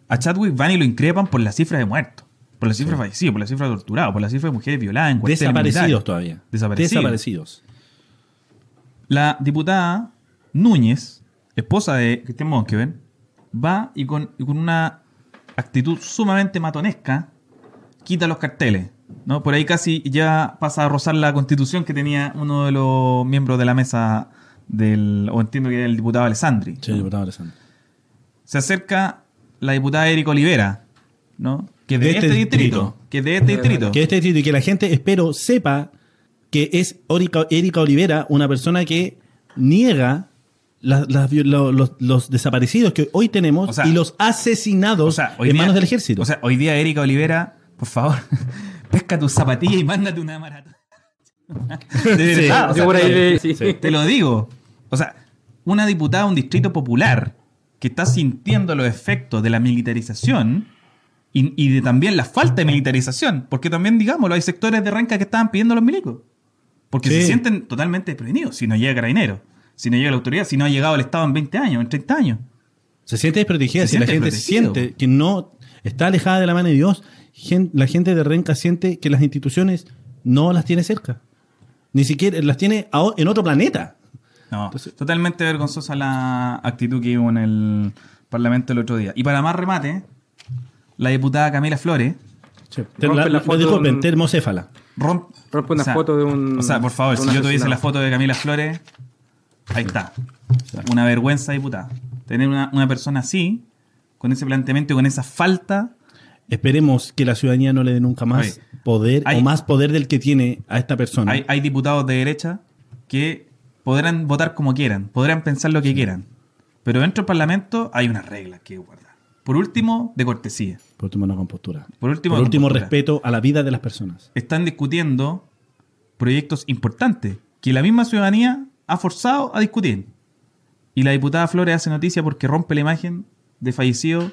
A Chadwick van y lo increpan por la cifra de muertos. Por la cifra de fallecidos, por la cifra de torturados, por la cifra de mujeres violadas en
Desaparecidos todavía.
Desaparecidos.
Desaparecidos.
La diputada Núñez, esposa de Cristian Monkeven, va y con, y con una actitud sumamente matonesca quita los carteles. ¿No? Por ahí casi ya pasa a rozar la constitución que tenía uno de los miembros de la mesa del, o entiendo que era el diputado Alessandri.
Sí, diputado Alessandro.
Se acerca la diputada Erika Olivera, ¿no? Que es de,
De
este,
este
distrito.
distrito.
Que de este distrito.
Que este distrito y que la gente, espero, sepa que es Erika Olivera una persona que niega lo- los, los desaparecidos que hoy tenemos
O sea,
y los asesinados
O sea, hoy
en
día-
manos del ejército.
O sea, hoy día Erika Olivera, por favor, pesca tus zapatillas y mándate una maratón.
Sí,
o sea, te,
sí.
te lo digo. O sea, una diputada de un distrito popular que está sintiendo los efectos de la militarización y, y de también la falta de militarización, porque también, digámoslo, hay sectores de Renca que estaban pidiendo a los milicos. Porque
Sí.
se sienten totalmente desprevenidos si no llega Carabinero, si no llega la autoridad, si no ha llegado el Estado en 20 años, en 30 años.
se siente desprotegida.
Se
Si la gente siente que no está alejada de la mano de Dios, la gente de Renca siente que las instituciones no las tiene cerca. Ni siquiera las tiene a o- en otro planeta.
No,
Entonces-
totalmente vergonzosa la actitud que hubo en el Parlamento el otro día. Y para más remate, la diputada Camila Flores
la-
foto
disculpen,
en-
termocéfala.
rompe...
Rompe una foto de un-
O sea, por favor, si
un
yo tuviese la foto de Camila Flores, ahí está. Una vergüenza diputada. tener una, una persona así, con ese planteamiento y con esa falta.
Esperemos que la ciudadanía no le dé nunca más
Oye,
poder
hay-
o más poder del que tiene a esta persona.
Hay, hay diputados de derecha que podrán votar como quieran, podrán pensar lo que quieran, pero dentro del Parlamento hay unas reglas que guardar. Por último, de cortesía.
Por último, una compostura.
Por último,
Por último, respeto a la vida de las personas.
Están discutiendo proyectos importantes que la misma ciudadanía ha forzado a discutir. Y la diputada Flores hace noticia porque rompe la imagen de fallecido,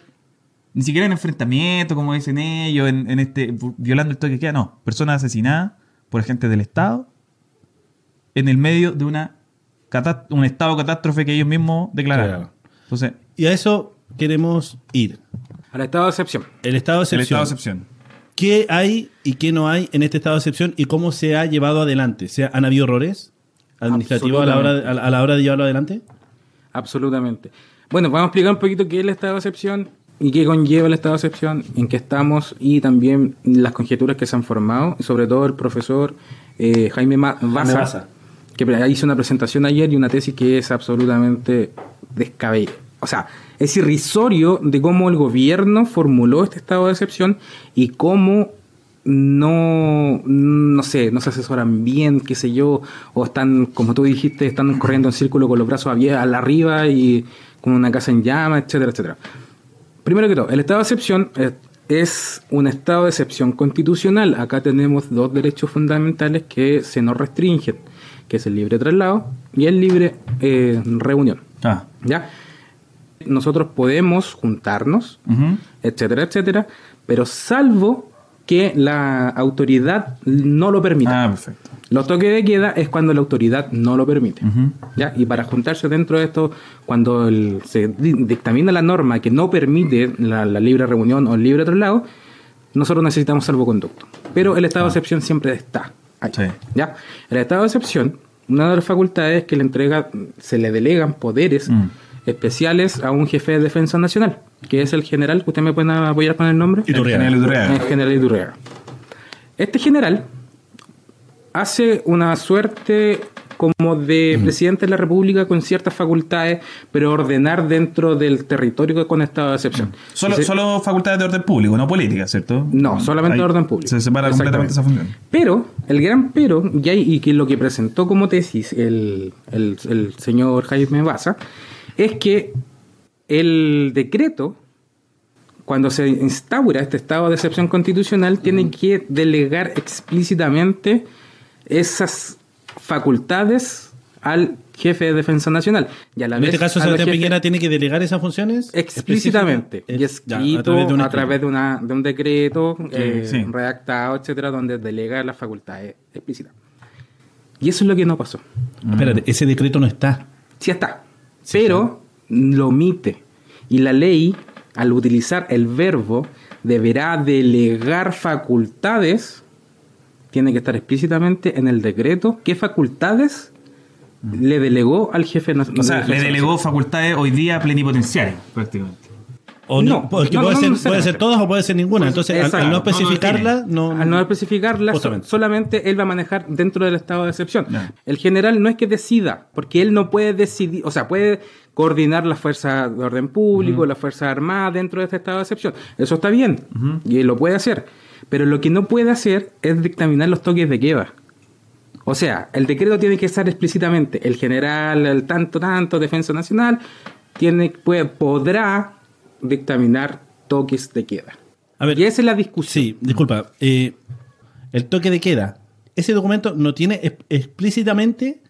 ni siquiera en enfrentamiento, como dicen ellos, en, en este violando el toque de queda, no, personas asesinadas por agentes del Estado en el medio de una un estado de catástrofe que ellos mismos declararon.
Claro.
Entonces,
Y a eso queremos ir.
Al estado de excepción.
El estado de
el
excepción.
estado de excepción.
¿Qué hay y qué no hay en este estado de excepción y cómo se ha llevado adelante? ¿Se ¿Han habido errores administrativos a la, hora de, a la- a la hora de llevarlo adelante?
Absolutamente. Bueno, vamos a explicar un poquito qué es el estado de excepción y qué conlleva el estado de excepción, en qué estamos y también las conjeturas que se han formado, sobre todo el profesor eh, Jaime Baza, que hizo una presentación ayer y una tesis que es absolutamente descabellada. O sea, es irrisorio de cómo el gobierno formuló este estado de excepción y cómo no, no sé, no se asesoran bien, qué sé yo, o están, como tú dijiste, están corriendo en círculo con los brazos a la arriba y con una casa en llamas, etcétera, etcétera. Primero que todo, el estado de excepción eh, es un estado de excepción constitucional. Acá tenemos dos derechos fundamentales que se nos restringen, que es el libre traslado y el libre eh, reunión.
Ah.
¿Ya? Nosotros podemos juntarnos, etcétera, etcétera, pero salvo que la autoridad no lo permita.
Ah, perfecto.
Los toques de queda es cuando la autoridad no lo permite. ¿ya? Y para juntarse dentro de esto, cuando el- se di- dictamina la norma que no permite la, la libre reunión o el libre traslado, nosotros necesitamos salvoconducto. Pero el estado de excepción siempre está ahí.
Sí.
¿ya? El estado de excepción, una de las facultades que le entrega, se le delegan poderes
Mm.
Especiales a un jefe de defensa nacional, que es el general, ¿usted me puede apoyar con el nombre?
Iturriaga.
El general.
El general Iturriaga. Este general hace una suerte como de presidente de la República con ciertas facultades, pero ordenar dentro del territorio con estado de excepción.
Solo, solo facultades de orden público, no política, ¿cierto?
No, solamente
Ahí
de orden público.
Se separa completamente esa función.
Pero, el gran pero, y, hay- y que lo que presentó como tesis el, el- el señor Jaime Baza, es que el decreto, cuando se instaura este estado de excepción constitucional, tiene que delegar explícitamente esas facultades al jefe de defensa nacional. Y a la
En
vez
este caso, Sebastián Piñera tiene que delegar esas funciones
explícitamente y
ya,
escrito
a través de un
a
escrito.
través de, una, de un decreto eh,
sí.
redactado, etcétera, donde delega las facultades explícitas. Y eso es lo que no pasó.
Espérate, ese decreto no está.
Sí está, pero lo omite. Y la ley, al utilizar el verbo, deberá delegar facultades, tiene que estar explícitamente en el decreto, qué facultades le delegó al jefe nacional.
O sea, le delegó facultades hoy día plenipotenciarias, prácticamente.
O
No,
no, porque
no,
puede, ser,
necesariamente.
puede ser todas o puede ser ninguna. Entonces, al- no especificarla, no.
Al no especificarla, so- solamente él va a manejar dentro del estado de excepción. El general no es que decida, porque él no puede decidir, o sea, puede coordinar las fuerzas de orden público, las fuerzas armadas dentro de este estado de excepción. Eso está bien, y él lo puede hacer. Pero lo que no puede hacer es dictaminar los toques de queda. O sea, el decreto tiene que estar explícitamente, el general, el tanto, tanto, defensa nacional, tiene, puede, podrá dictaminar toques de queda.
A ver,
y esa es la discusión.
Sí, disculpa. eh, el toque de queda. Ese documento no tiene explícitamente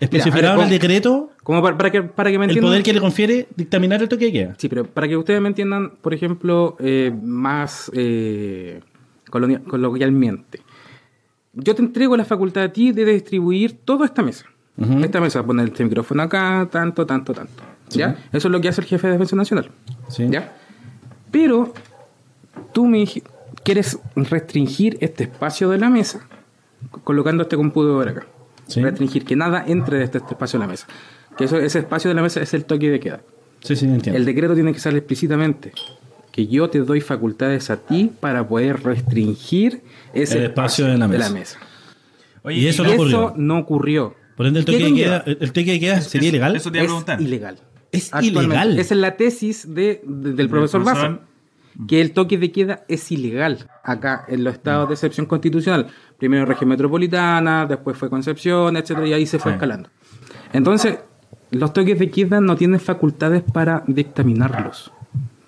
especificado en el decreto
Como para, para que, para que me
el poder que le confiere dictaminar el toque de queda.
Sí, pero para que ustedes me entiendan, por ejemplo, eh, más eh, coloquialmente. Yo te entrego la facultad a ti de distribuir toda esta mesa.
Ujú.
Esta mesa, poner este micrófono acá, tanto, tanto, tanto. ¿Ya? Eso es lo que hace el jefe de defensa nacional.
Sí.
¿Ya? Pero tú me quieres restringir este espacio de la mesa colocando este computador acá.
Sí.
Restringir que nada entre de este, este espacio de la mesa. Que eso, ese espacio de la mesa es el toque de queda.
Sí, sí, entiendo.
El decreto tiene que ser explícitamente que yo te doy facultades a ti para poder restringir ese
El espacio de la mesa.
Oye,
Y eso
Y
no
eso
ocurrió.
no ocurrió.
Por ende, el
¿Qué
toque de queda, el el toque de queda sería ilegal.
Eso te iba a
es
preguntar.
ilegal.
Es ilegal.
Esa es la tesis de, de- del profesor
profesor.
Baza. Que el toque de queda es ilegal acá en los estados de excepción constitucional. Primero región metropolitana, después fue Concepción, etcétera, y ahí se fue
Sí.
escalando. Entonces, los toques de queda no tienen facultades para dictaminarlos.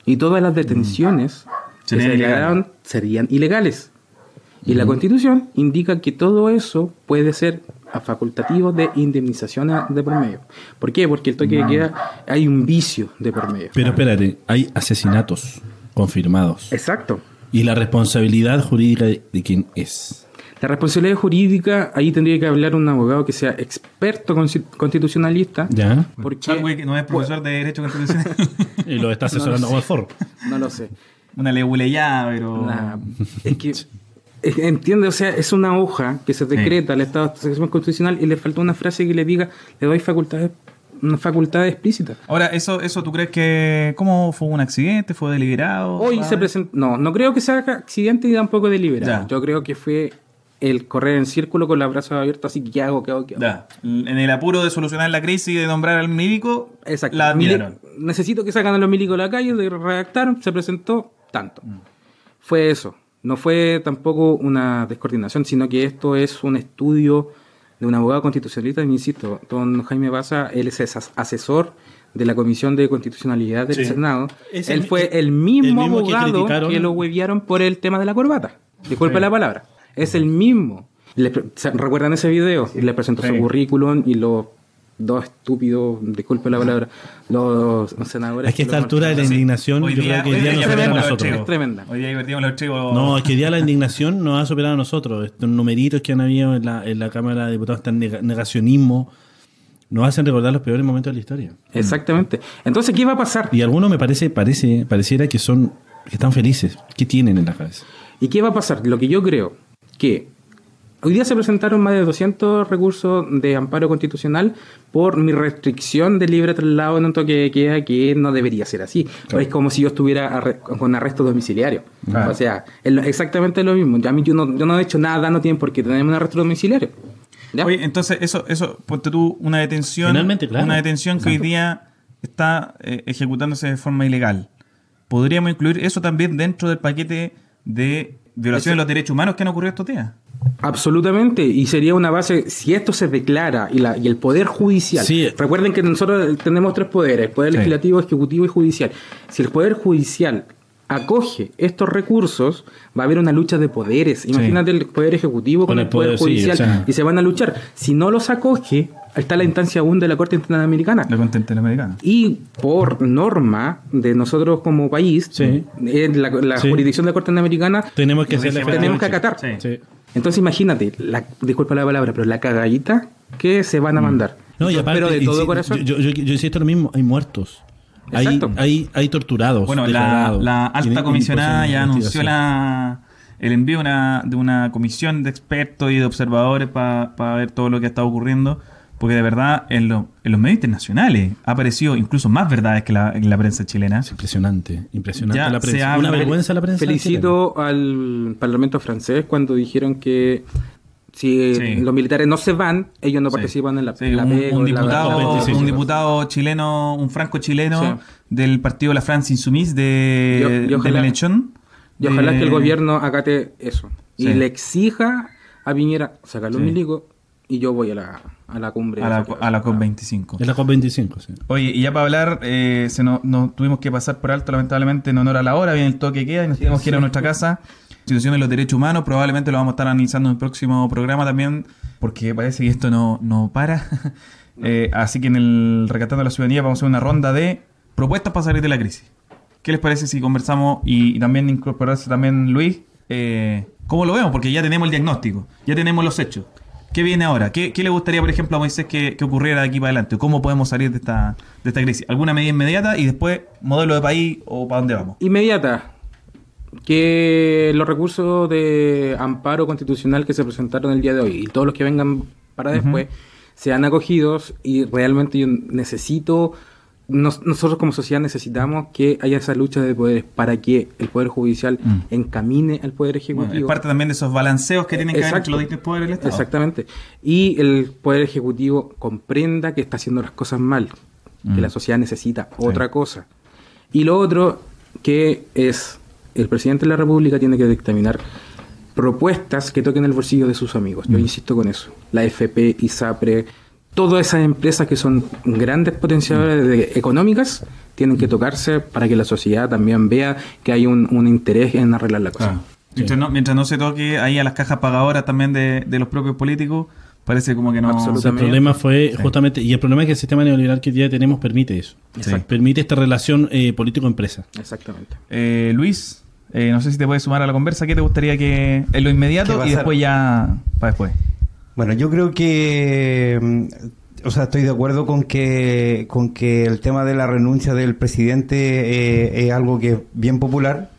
Y todas las detenciones que se declararon serían ilegales. Y la constitución indica que todo eso puede ser a facultativo de indemnización de por medio. ¿Por qué? Porque el toque de queda hay un vicio de por medio.
Pero espérate, hay asesinatos confirmados.
Exacto.
¿Y la responsabilidad jurídica de, de quién es?
La responsabilidad jurídica, ahí tendría que hablar un abogado que sea experto constitucionalista.
¿Ya?
Porque,
Chadwick no es profesor de Derecho Constitucional.
Y lo está asesorando como Ford.
no lo sé.
Una leguleyada, pero.
Nah, es que entiende, o sea, es una hoja que se decreta al Estado de excepción constitucional y le falta una frase que le diga, le doy facultades, una facultad explícita.
Ahora, eso, eso tú crees que. ¿Cómo fue un accidente? ¿Fue deliberado?
Hoy se presentó, no, no creo que sea accidente ni tampoco deliberado.
Ya.
Yo creo que fue el correr en círculo con los brazos abiertos, así que ¿qué hago? ¿Qué hago? ¿Qué hago?
Ya. En el apuro de solucionar la crisis y de nombrar al médico,
Exacto.
la admiraron.
necesito que sacan a los milicos a la calle, de- redactaron, se presentó tanto.
Mm.
Fue eso. No fue tampoco una descoordinación, sino que esto es un estudio de un abogado constitucionalista, y insisto, don Jaime Baza, él es as- asesor de la Comisión de Constitucionalidad del
Sí.
Senado.
Es
él
el-
fue el
el
mismo,
que
abogado que,
criticaron.
lo huevearon por el tema de la corbata. Disculpe la palabra. Es el mismo. Le pre- ¿se- ¿Recuerdan ese video? Le presentó
Sí.
su currículum y los dos estúpidos, disculpe la palabra, los senadores.
Es que a esta altura de la indignación,
Hoy
yo
día,
creo que hoy día
día
nos
es
supera a nosotros.
es tremenda.
Hoy día divertimos los archivos.
No, es que hoy día la indignación nos ha superado a nosotros. Estos numeritos que han habido en la, en la Cámara de Diputados, este nega- negacionismo, nos hacen recordar los peores momentos de la historia.
Exactamente. Entonces, ¿qué va a pasar?
Y algunos me parece, parece, pareciera que son, que están felices. ¿Qué tienen en la cabeza?
¿Y qué va a pasar? Lo que yo creo que hoy día se presentaron más de 200 recursos de amparo constitucional por mi restricción de libre traslado en un toque de queda que no debería ser así. Es como si yo estuviera arre- con arresto domiciliario.
Claro.
O sea, es lo- exactamente lo mismo. Ya a mí yo no, yo no he hecho nada, no tienen por qué tener un arresto domiciliario. ¿Ya?
Oye, entonces, eso, eso, ponte tú una detención.
Finalmente, claro.
Una detención que hoy día está eh, ejecutándose de forma ilegal. ¿Podríamos incluir eso también dentro del paquete de violación de los derechos humanos que han ocurrido estos días?
Absolutamente, y sería una base, si esto se declara y, la, y el Poder Judicial,
Sí.
recuerden que nosotros tenemos tres poderes, Poder
Sí.
Legislativo, Ejecutivo y Judicial. Si el Poder Judicial acoge estos recursos, va a haber una lucha de poderes. Imagínate el Poder Ejecutivo con,
Con
el
el
Poder,
poder, sí,
Judicial
o sea.
y se van a luchar. Si no los acoge, está la instancia aún de la Corte Interamericana.
La Corte Interamericana.
Y por norma de nosotros como país,
Sí.
en la, la jurisdicción de la Corte Interamericana,
Tenemos que hacerle
tenemos que acatar. Entonces imagínate, la, disculpa la palabra, pero la cagadita que se van a mandar.
Mm. No, y
Yo
aparte,
espero de todo
insi-
corazón.
Yo, yo, yo insisto lo mismo, hay muertos. Hay, hay, hay torturados.
Bueno, la, la alta comisionada ya anunció la, el envío una- de una comisión de expertos y de observadores para ver todo lo que ha estado ocurriendo, porque de verdad en, lo- en los medios internacionales ha aparecido incluso más verdades que la, en la prensa chilena.
Es impresionante, impresionante
Ya
la
se
prensa. Una vergüenza la prensa.
Felicito al Parlamento francés cuando dijeron que si
Sí.
los militares no se van, ellos no
Sí.
participan en la,
Sí,
en la
un,
la-
diputado,
COP25.
un diputado chileno, un franco chileno
Sí.
del partido La France Insoumise de,
Y o- y
de
ojalá-
Mélenchon.
Y ojalá
de-
que el gobierno acate eso.
Sí.
Y le exija a Piñera sacar los
Sí.
milicos y yo voy a la, a la cumbre.
a la, a la COP25.
Es la COP25, sí.
Oye, y ya para hablar, eh, se nos, nos tuvimos que pasar por alto, lamentablemente, en honor a la hora, viene el toque que queda y nos tenemos que ir a nuestra casa. Situación de los derechos humanos, probablemente lo vamos a estar analizando en el próximo programa también, porque parece que esto no, no para. Eh, así que en el Recatando la Ciudadanía vamos a hacer una ronda de propuestas para salir de la crisis. ¿Qué les parece si conversamos y, y también incorporarse también Luis? Eh, ¿Cómo lo vemos? Porque ya tenemos el diagnóstico, ya tenemos los hechos. ¿Qué viene ahora? ¿Qué, qué le gustaría, por ejemplo, a Moisés que, que ocurriera de aquí para adelante? ¿Cómo podemos salir de esta, de esta crisis? ¿Alguna medida inmediata y después modelo de país o para dónde vamos?
Inmediata. Que los recursos de amparo constitucional que se presentaron el día de hoy y todos los que vengan para después sean acogidos y realmente yo necesito, nos- nosotros como sociedad necesitamos que haya esa lucha de poderes para que el Poder Judicial
Mm.
encamine al Poder Ejecutivo.
Bueno, es parte también de esos balanceos que tienen que haber
Exacto.
los distintos poderes del Estado.
Exactamente. Y el Poder Ejecutivo comprenda que está haciendo las cosas mal. que la sociedad necesita otra cosa. Y lo otro que es el presidente de la República tiene que dictaminar propuestas que toquen el bolsillo de sus amigos. Yo insisto con eso. La FP, ISAPRE, todas esas empresas que son grandes potenciadores de- económicas tienen que tocarse para que la sociedad también vea que hay un, un interés en arreglar la cosa.
Claro. Mientras, no, mientras no se toque ahí a las cajas pagadoras también de, de los propios políticos, parece como que no.
Absolutamente.
El problema fue justamente, y el problema es que el sistema neoliberal que hoy día tenemos permite eso.
Exacto.
Permite esta relación eh, político-empresa.
Exactamente.
Eh, Luis, eh, no sé si te puedes sumar a la conversa. ¿Qué te gustaría que en lo
¿Qué
inmediato y después ya para después?
Bueno, yo creo que, mm, o sea, estoy de acuerdo con que, con que el tema de la renuncia del presidente eh, es algo que es bien popular.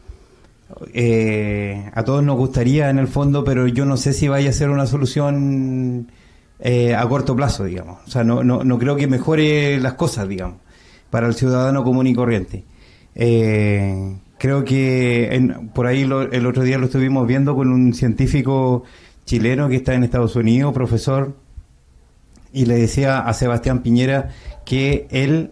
Eh, a todos nos gustaría en el fondo, pero yo no sé si vaya a ser una solución eh, a corto plazo, digamos. O sea, no, no, no creo que mejore las cosas, digamos, para el ciudadano común y corriente. Eh, creo que en- por ahí lo- el otro día lo estuvimos viendo con un científico chileno que está en Estados Unidos, profesor, y le decía a Sebastián Piñera que él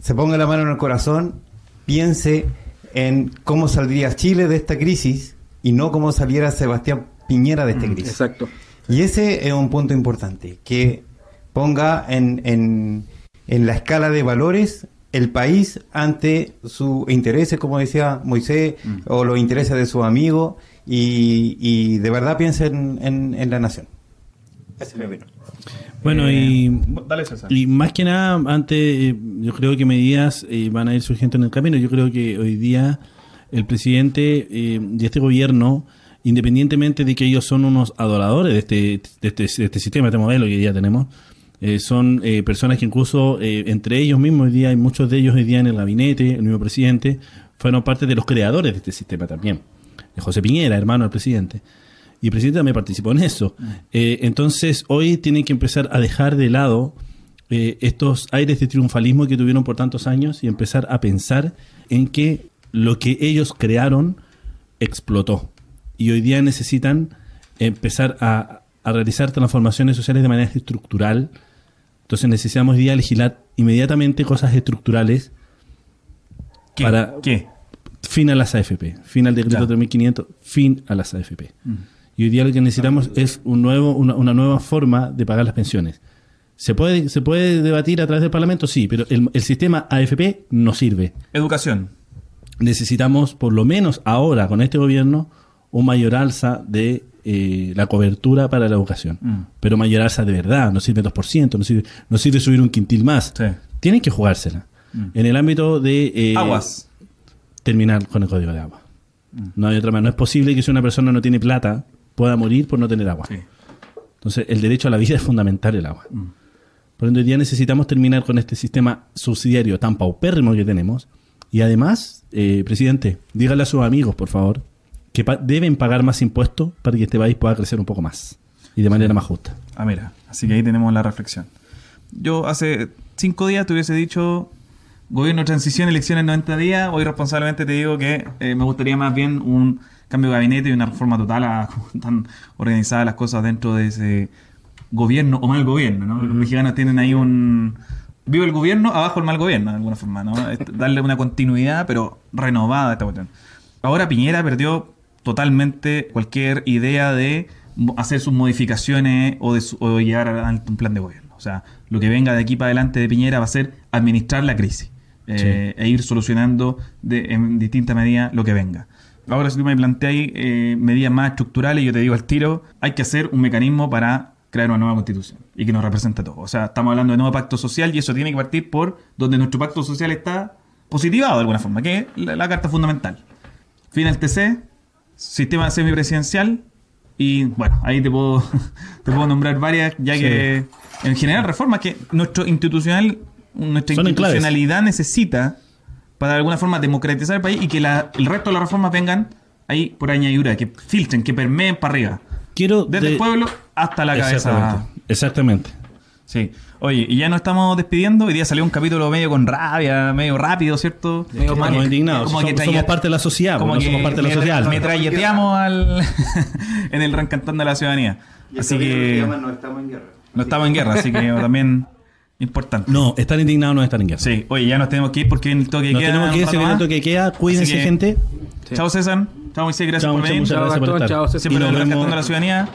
se ponga la mano en el corazón, piense en cómo saldría Chile de esta crisis y no cómo saliera Sebastián Piñera de esta crisis.
Exacto.
Y ese es un punto importante, que ponga en, en, en la escala de valores el país ante sus intereses, como decía Moisés, o los intereses de sus amigos, y, y de verdad piense en, en- en la nación. Ese es mi opinión.
Bueno,
Eh,
y,
Dale, César.
y más que nada, antes, eh, yo creo que medidas eh, van a ir surgiendo en el camino. Yo creo que hoy día el presidente eh, y este gobierno, independientemente de que ellos son unos adoradores de este, de este, de este sistema, de este modelo que hoy día tenemos, eh, son eh, personas que incluso eh, entre ellos mismos hoy día, hay muchos de ellos hoy día en el gabinete, el mismo presidente, fueron parte de los creadores de este sistema también. José Piñera, hermano del presidente. Y el presidente también participó en eso. Eh, entonces, hoy tienen que empezar a dejar de lado estos aires de triunfalismo que tuvieron por tantos años y empezar a pensar en que lo que ellos crearon explotó. Y hoy día necesitan empezar a, a realizar transformaciones sociales de manera estructural. Entonces necesitamos hoy día legislar inmediatamente cosas estructurales
¿Qué?
para-
¿Qué?
fin a las AFP, fin al decreto
Ya.
3500, fin a las AFP.
Mm.
Y hoy día lo que necesitamos es un nuevo, una, una nueva forma de pagar las pensiones. ¿Se puede, ¿Se puede debatir a través del Parlamento? Sí, pero el, el sistema AFP no sirve.
Educación.
Necesitamos, por lo menos ahora, con este gobierno, un mayor alza de eh, la cobertura para la educación.
Mm.
Pero mayor alza de verdad, no sirve 2%, no sirve, no sirve subir un quintil más.
Sí.
Tienen que jugársela.
Mm.
En el ámbito de... eh,
Aguas.
terminar con el código de agua. No hay otra manera. No es posible que si una persona no tiene plata pueda morir por no tener agua.
Sí.
Entonces, el derecho a la vida es fundamental el agua.
Mm.
Por ende, hoy día necesitamos terminar con este sistema subsidiario tan paupérrimo que tenemos. Y además, eh, presidente, dígale a sus amigos, por favor, que pa- deben pagar más impuestos para que este país pueda crecer un poco más y de manera más justa.
Ah, mira. Así que ahí tenemos la reflexión. Yo hace cinco días te hubiese dicho gobierno de transición, elecciones en 90 días. Hoy responsablemente te digo que eh, me gustaría más bien un cambio de gabinete y una reforma total a cómo están organizadas las cosas dentro de ese gobierno o mal gobierno. ¿no? Los mexicanos tienen ahí un... Vivo el gobierno, abajo el mal gobierno, de alguna forma, ¿no? Este, Darle una continuidad, pero renovada a esta cuestión. Ahora Piñera perdió totalmente cualquier idea de hacer sus modificaciones o, de su- o llevar adelante un plan de gobierno. O sea, lo que venga de aquí para adelante de Piñera va a ser administrar la crisis eh, e ir solucionando de- en distinta medida lo que venga. Ahora, si tú me planteas eh, medidas más estructurales, yo te digo al tiro, hay que hacer un mecanismo para crear una nueva constitución y que nos represente a todos. O sea, estamos hablando de nuevo pacto social y eso tiene que partir por donde nuestro pacto social está positivado de alguna forma, que es la, la carta fundamental. Fin del TC, sistema semipresidencial y bueno, ahí te puedo, te puedo nombrar varias, ya que en general reformas que nuestro institucional, nuestra
Son enclaves.
institucionalidad necesita para de alguna forma democratizar el país y que la- el resto de las reformas vengan ahí por añadidura, que filtren, que permeen para arriba.
Quiero
Desde
de-
el pueblo hasta la cabeza.
Exactamente. Exactamente.
Sí. Oye, y ya nos estamos despidiendo. Hoy día salió un capítulo medio con rabia, medio rápido, ¿cierto? Medio
Estamos
mal-
indignados.
como
somos,
que
somos parte de la sociedad,
como
porque no
que
somos parte de la sociedad.
Me trayeteamos al en el reencantando de la ciudadanía. Así que
no estamos en guerra.
no estamos en guerra, así que también Importante.
No, estar indignados no es estar en guerra.
Sí, oye, ya nos tenemos que ir porque viene el toque
Nos
queda
tenemos que ir, se viene el
más.
toque que queda. Cuídense,
que-
gente.
Sí.
Chao César, chao Moisés, gracias
Chao,
por
muchas,
venir.
muchas
Chao,
gracias por estar.
chao, César.
Siempre
nos
rescatando a la ciudadanía.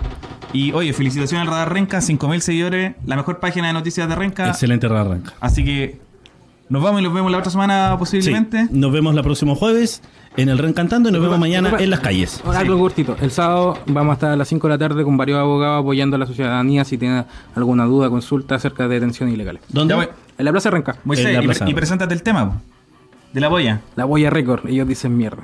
Y oye, felicitaciones al Radar Renca, 5.000 seguidores, la mejor página de noticias de Renca.
Excelente arranca.
Así que nos vamos y nos vemos la otra semana
Sí,
posiblemente.
nos vemos la próximo jueves en el Reencantando y nos vemos mañana en las calles.
Algo cortito. El sábado vamos a estar a las 5 de la tarde con varios abogados apoyando a la ciudadanía si tiene alguna duda, consulta acerca de detenciones ilegales.
¿Dónde?
En la Plaza Renca.
Moisés, y,
plaza.
y preséntate el tema de la boya.
La Boya Record.
Ellos dicen mierda.